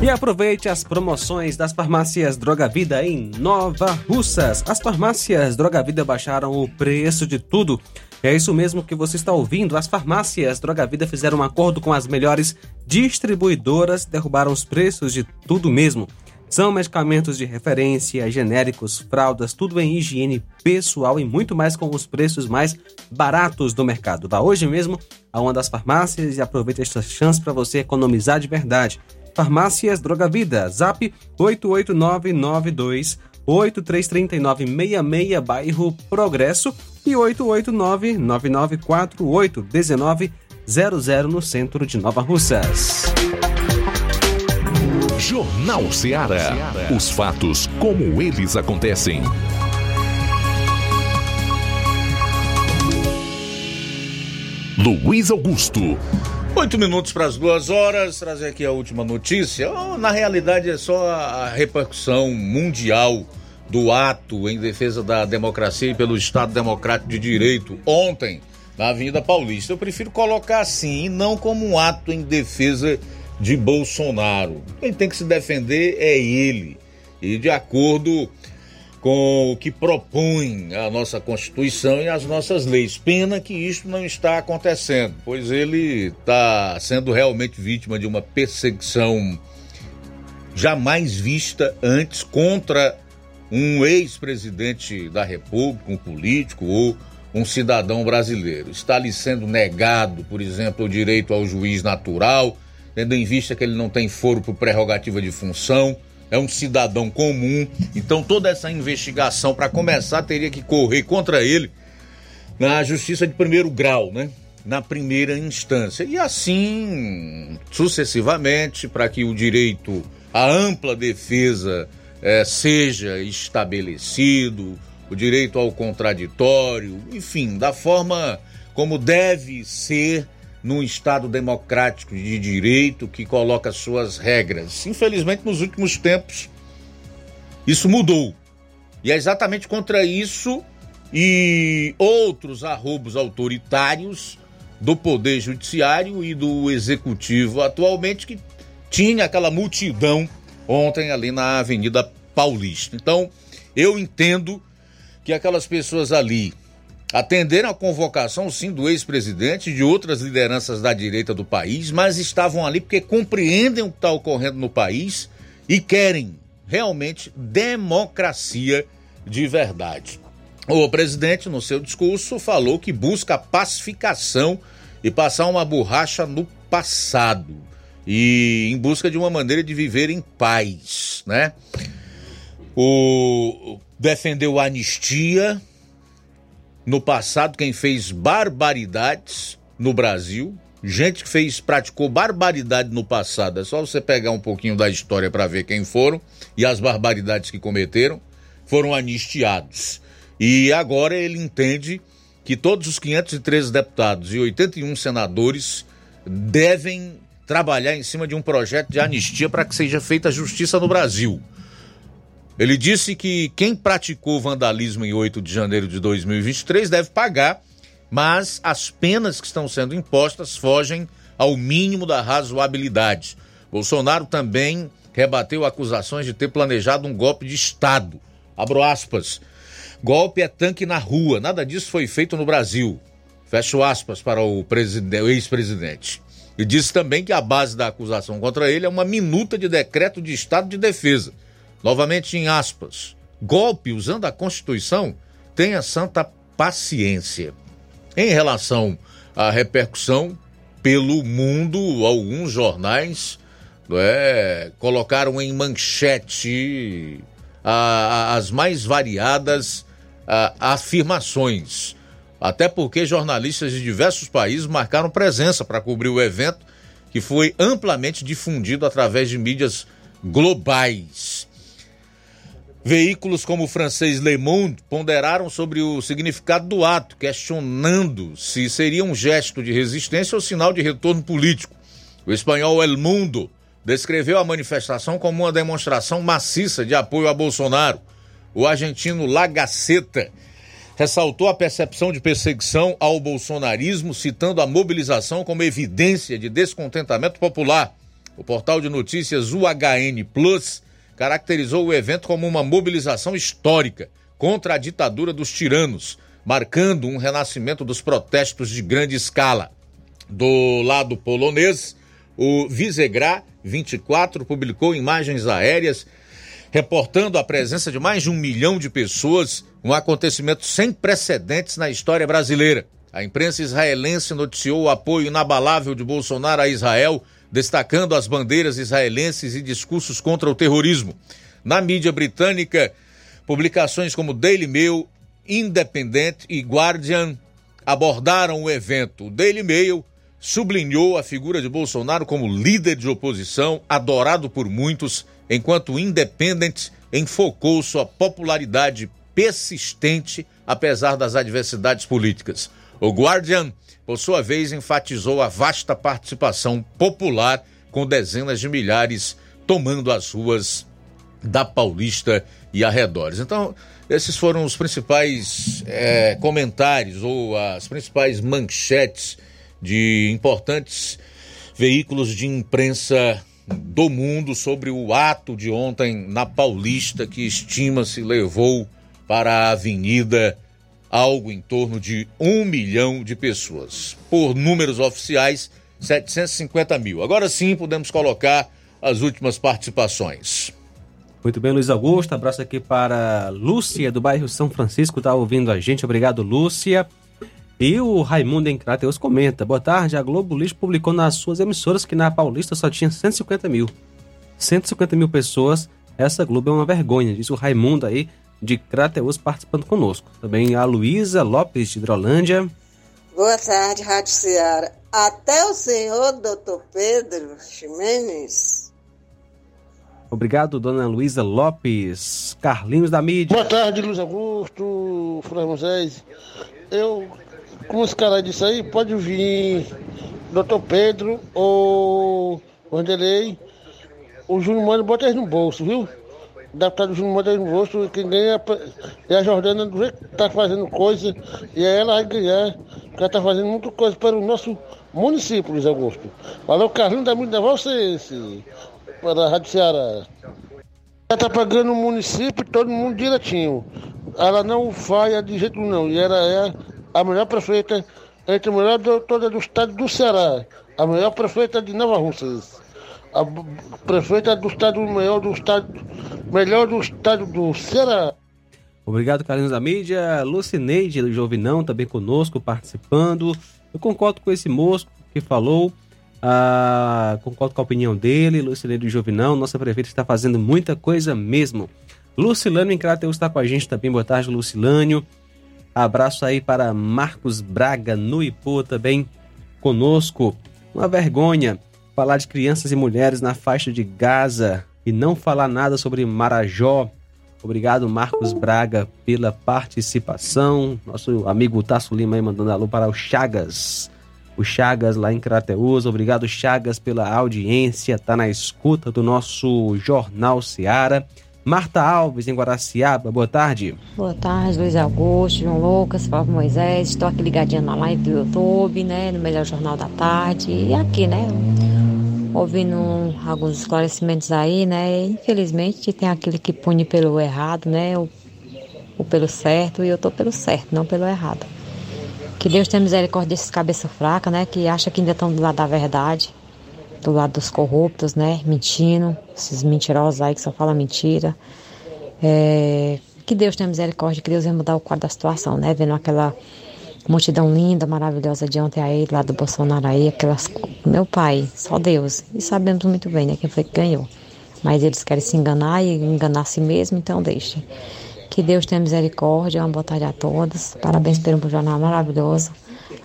E aproveite as promoções das farmácias Droga Vida em Nova Russas. As farmácias Droga Vida baixaram o preço de tudo. É isso mesmo que você está ouvindo. As farmácias Droga Vida fizeram um acordo com as melhores distribuidoras, derrubaram os preços de tudo mesmo. São medicamentos de referência, genéricos, fraldas, tudo em higiene pessoal e muito mais com os preços mais baratos do mercado. Vá hoje mesmo a uma das farmácias e aproveite esta chance para você economizar de verdade. Farmácias Droga Vida, zap 88992 833966, bairro Progresso e 889-9948-1900 no centro de Nova Russas. Jornal Seara. Os fatos como eles acontecem. Luiz Augusto. Oito minutos para as duas horas, trazer aqui a última notícia. Oh, na realidade é só a repercussão mundial do ato em defesa da democracia e pelo Estado Democrático de Direito ontem na Avenida Paulista. Eu prefiro colocar assim não como um ato em defesa de Bolsonaro. Quem tem que se defender é ele. E de acordo com o que propõe a nossa Constituição e as nossas leis. Pena que isso não está acontecendo, pois ele está sendo realmente vítima de uma perseguição jamais vista antes contra um ex-presidente da República, um político ou um cidadão brasileiro. Está lhe sendo negado, por exemplo, o direito ao juiz natural, tendo em vista que ele não tem foro por prerrogativa de função, é um cidadão comum. Então toda essa investigação, para começar, teria que correr contra ele na justiça de primeiro grau, né? Na primeira instância. E assim sucessivamente, para que o direito à ampla defesa é, seja estabelecido, o direito ao contraditório, enfim, da forma como deve ser num Estado democrático de direito que coloca suas regras. Infelizmente, nos últimos tempos, isso mudou. E é exatamente contra isso e outros arrobos autoritários do Poder Judiciário e do Executivo atualmente que tinha aquela multidão ontem ali na Avenida Paulista. Então, eu entendo que aquelas pessoas ali atenderam a convocação, sim, do ex-presidente e de outras lideranças da direita do país, mas estavam ali porque compreendem o que está ocorrendo no país e querem realmente democracia de verdade. O presidente, no seu discurso, falou que busca pacificação e passar uma borracha no passado e em busca de uma maneira de viver em paz, né? O defendeu a anistia no passado quem fez barbaridades no Brasil, gente que fez praticou barbaridade no passado, é só você pegar um pouquinho da história para ver quem foram e as barbaridades que cometeram, foram anistiados. E agora ele entende que todos os 513 deputados e 81 senadores devem trabalhar em cima de um projeto de anistia para que seja feita justiça no Brasil. Ele disse que quem praticou vandalismo em 8 de janeiro de 2023 deve pagar, mas as penas que estão sendo impostas fogem ao mínimo da razoabilidade. Bolsonaro também rebateu acusações de ter planejado um golpe de Estado. Abro aspas. Golpe é tanque na rua. Nada disso foi feito no Brasil. Fecho aspas para o, ex-presidente. E disse também que a base da acusação contra ele é uma minuta de decreto de estado de defesa. Novamente em aspas. Golpe usando a Constituição? Tenha santa paciência. Em relação à repercussão pelo mundo, alguns jornais é, colocaram em manchete a, a, as mais variadas a, afirmações até porque jornalistas de diversos países marcaram presença para cobrir o evento, que foi amplamente difundido através de mídias globais. Veículos como o francês Le Monde ponderaram sobre o significado do ato, questionando se seria um gesto de resistência ou sinal de retorno político. O espanhol El Mundo descreveu a manifestação como uma demonstração maciça de apoio a Bolsonaro. O argentino La Gaceta ressaltou a percepção de perseguição ao bolsonarismo, citando a mobilização como evidência de descontentamento popular. O portal de notícias UHN Plus caracterizou o evento como uma mobilização histórica contra a ditadura dos tiranos, marcando um renascimento dos protestos de grande escala. Do lado polonês, o Visegrad 24 publicou imagens aéreas reportando a presença de mais de um milhão de pessoas, um acontecimento sem precedentes na história brasileira. A imprensa israelense noticiou o apoio inabalável de Bolsonaro a Israel, destacando as bandeiras israelenses e discursos contra o terrorismo. Na mídia britânica, publicações como Daily Mail, Independent e Guardian abordaram o evento. O Daily Mail sublinhou a figura de Bolsonaro como líder de oposição, adorado por muitos enquanto o Independent enfocou sua popularidade persistente apesar das adversidades políticas. O Guardian, por sua vez, enfatizou a vasta participação popular, com dezenas de milhares tomando as ruas da Paulista e arredores. Então, esses foram os principais é, comentários ou as principais manchetes de importantes veículos de imprensa do mundo sobre o ato de ontem na Paulista, que estima-se levou para a avenida algo em torno de um milhão de pessoas. Por números oficiais, 750 mil. Agora sim podemos colocar as últimas participações. Muito bem, Luiz Augusto. Abraço aqui para Lúcia, do bairro São Francisco, está ouvindo a gente. Obrigado, Lúcia. E o Raimundo em Crateus comenta: Boa tarde, a Globo Lixo publicou nas suas emissoras que na Paulista só tinha 150 mil. 150 mil pessoas, essa Globo é uma vergonha, diz o Raimundo aí de Crateus participando conosco. Também a Luísa Lopes de Hidrolândia. Boa tarde, Rádio Ceará. Até o senhor doutor Pedro Ximenes Obrigado, dona Luísa Lopes. Carlinhos da mídia. Boa tarde, Luiz Augusto, Flávio Moisés. Eu, como esse cara disse aí, pode vir doutor Pedro ou Vanderlei. O Júnior Mano bota eles no bolso, viu? Deputado Júnior eles no bolso. Quem ganha é a Jordana do jeito que tá fazendo coisa. E aí ela vai ganhar. Porque ela tá fazendo muita coisa para o nosso município, Luiz Augusto. Valeu, Carlinhos da mídia, você, esse para a Rádio Ceará. Ela está pagando o município todo mundo direitinho. Ela não falha de jeito nenhum. E ela é a melhor prefeita, entre a melhor doutora do estado do Ceará. A melhor prefeita de Nova Russas. A prefeita do estado melhor do estado, melhor do estado do Ceará. Obrigado, Carlinhos da mídia. Lucineide Jovinão também conosco, participando. Eu concordo com esse moço que falou. Ah, concordo com a opinião dele, Lucilene Jovinão, nossa prefeita está fazendo muita coisa mesmo. Lucilânio em Crateus está com a gente também, boa tarde, Lucilânio. Abraço aí para Marcos Braga, no Ipu, também conosco. Uma vergonha falar de crianças e mulheres na faixa de Gaza e não falar nada sobre Marajó. Obrigado, Marcos Braga, pela participação. Nosso amigo Tasso Lima aí mandando alô para o Chagas o Chagas lá em Crateus. Obrigado, Chagas, pela audiência, tá na escuta do nosso Jornal Seara. Marta Alves, em Guaraciaba, boa tarde. Boa tarde, Luiz Augusto, João Lucas, Fábio Moisés. Estou aqui ligadinha na live do YouTube, né? No Melhor Jornal da Tarde. E aqui, né? Ouvindo alguns esclarecimentos aí, né? Infelizmente tem aquele que pune pelo errado, né? Ou pelo certo, e eu tô pelo certo, não pelo errado. Que Deus tenha misericórdia desses cabeça fraca, né? Que acha que ainda estão do lado da verdade, do lado dos corruptos, né? Mentindo, esses mentirosos aí que só falam mentira. É, que Deus tenha misericórdia, que Deus venha mudar o quadro da situação, né? Vendo aquela multidão linda, maravilhosa de ontem aí, lá do Bolsonaro aí, aquelas. Meu pai, só Deus. E sabemos muito bem, né? Quem foi que ganhou. Mas eles querem se enganar e enganar a si mesmo, então deixem. Que Deus tenha misericórdia. Uma boa tarde a todos. Parabéns pelo jornal maravilhoso.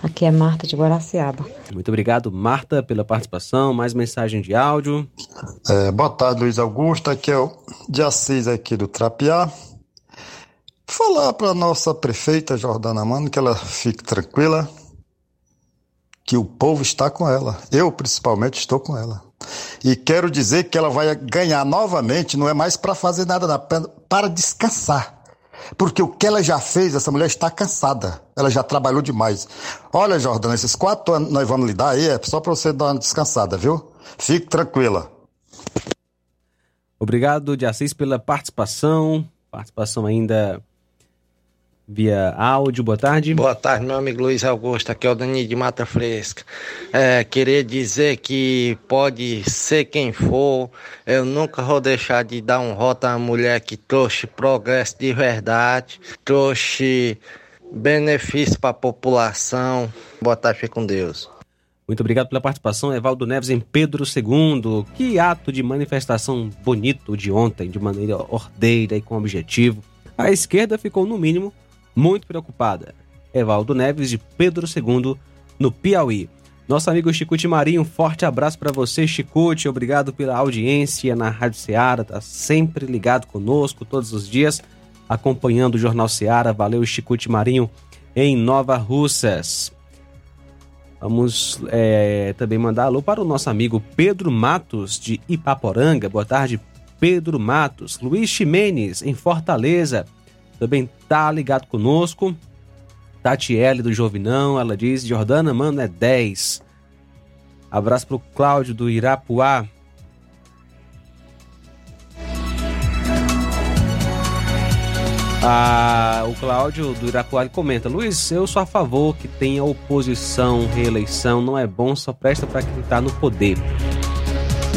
Aqui é Marta de Guaraciaba. Muito obrigado, Marta, pela participação. Mais mensagem de áudio. É, boa tarde, Luiz Augusto. Aqui é o dia 6 aqui do Trapiá. Falar para nossa prefeita Jordana Mano que ela fique tranquila, que o povo está com ela. Eu, principalmente, estou com ela. E quero dizer que ela vai ganhar novamente, não é mais para fazer nada, para descansar. Porque o que ela já fez, essa mulher está cansada. Ela já trabalhou demais. Olha, Jordana, esses quatro anos nós vamos lhe dar aí, é só para você dar uma descansada, viu? Fique tranquila. Obrigado, de Assis, pela participação. Participação ainda via áudio. Boa tarde. Boa tarde, meu amigo Luiz Augusto. Aqui é o Dani de Mata Fresca. É, queria dizer que pode ser quem for, eu nunca vou deixar de dar um rota à mulher que trouxe progresso de verdade, trouxe benefício para a população. Boa tarde, fique com Deus. Muito obrigado pela participação, Evaldo Neves, em Pedro II. Que ato de manifestação bonito de ontem, de maneira ordeira e com objetivo. A esquerda ficou, no mínimo, muito preocupada. Evaldo Neves, de Pedro II, no Piauí. Nosso amigo Chicute Marinho, forte abraço para você, Chicute. Obrigado pela audiência na Rádio Ceará. Tá sempre ligado conosco todos os dias, acompanhando o Jornal Ceará. Valeu, Chicute Marinho, em Nova Russas. Vamos é, também mandar alô para o nosso amigo Pedro Matos, de Ipaporanga. Boa tarde, Pedro Matos. Luiz Ximenes, em Fortaleza também tá ligado conosco. Tatiele do Jovinão, ela diz: Jordana, mano, é 10. Abraço pro Cláudio do Irapuá. Ah, o Cláudio do Irapuá comenta: Luiz, eu sou a favor que tenha oposição, reeleição. Não é bom, só presta para quem está no poder.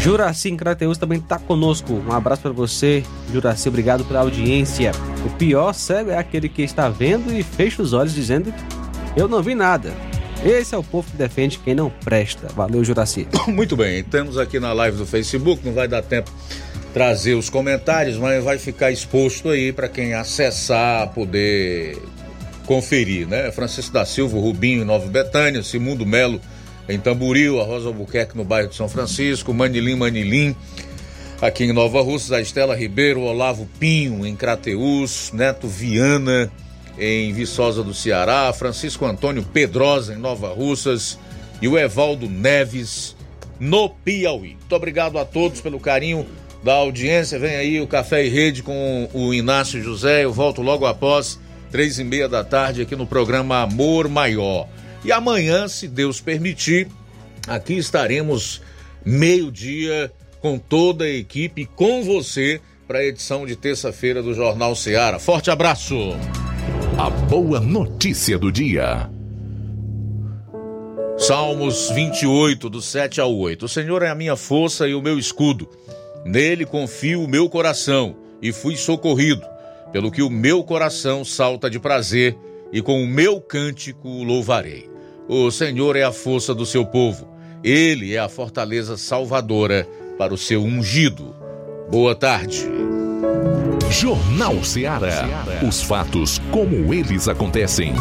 Juraci em Crateus também está conosco. Um abraço para você, Juraci. Obrigado pela audiência. O pior cego é aquele que está vendo e fecha os olhos dizendo: Eu não vi nada. Esse é o povo que defende quem não presta. Valeu, Juraci. Muito bem, temos aqui na live do Facebook, não vai dar tempo trazer os comentários, mas vai ficar exposto aí para quem acessar, poder conferir, né? Francisco da Silva, Rubinho Nova Betânia, Simundo Melo em Tamboril, a Rosa Albuquerque no bairro de São Francisco, Manilim Manilim, Aqui em Nova Russa, a Estela Ribeiro, Olavo Pinho, em Crateus, Neto Viana, em Viçosa do Ceará, Francisco Antônio Pedrosa, em Nova Russas, e o Evaldo Neves, no Piauí. Muito obrigado a todos pelo carinho da audiência. Vem aí o Café e Rede com o Inácio José. Eu volto logo após três e meia da tarde aqui no programa Amor Maior. E amanhã, se Deus permitir, aqui estaremos meio-dia com toda a equipe, com você, para a edição de terça-feira do Jornal Seara. Forte abraço! A boa notícia do dia. Salmos 28, do 7 ao 8. O Senhor é a minha força e o meu escudo. Nele confio o meu coração e fui socorrido, pelo que o meu coração salta de prazer e com o meu cântico o louvarei. O Senhor é a força do seu povo. Ele é a fortaleza salvadora para o seu ungido. Boa tarde. Jornal Ceará. Os fatos como eles acontecem.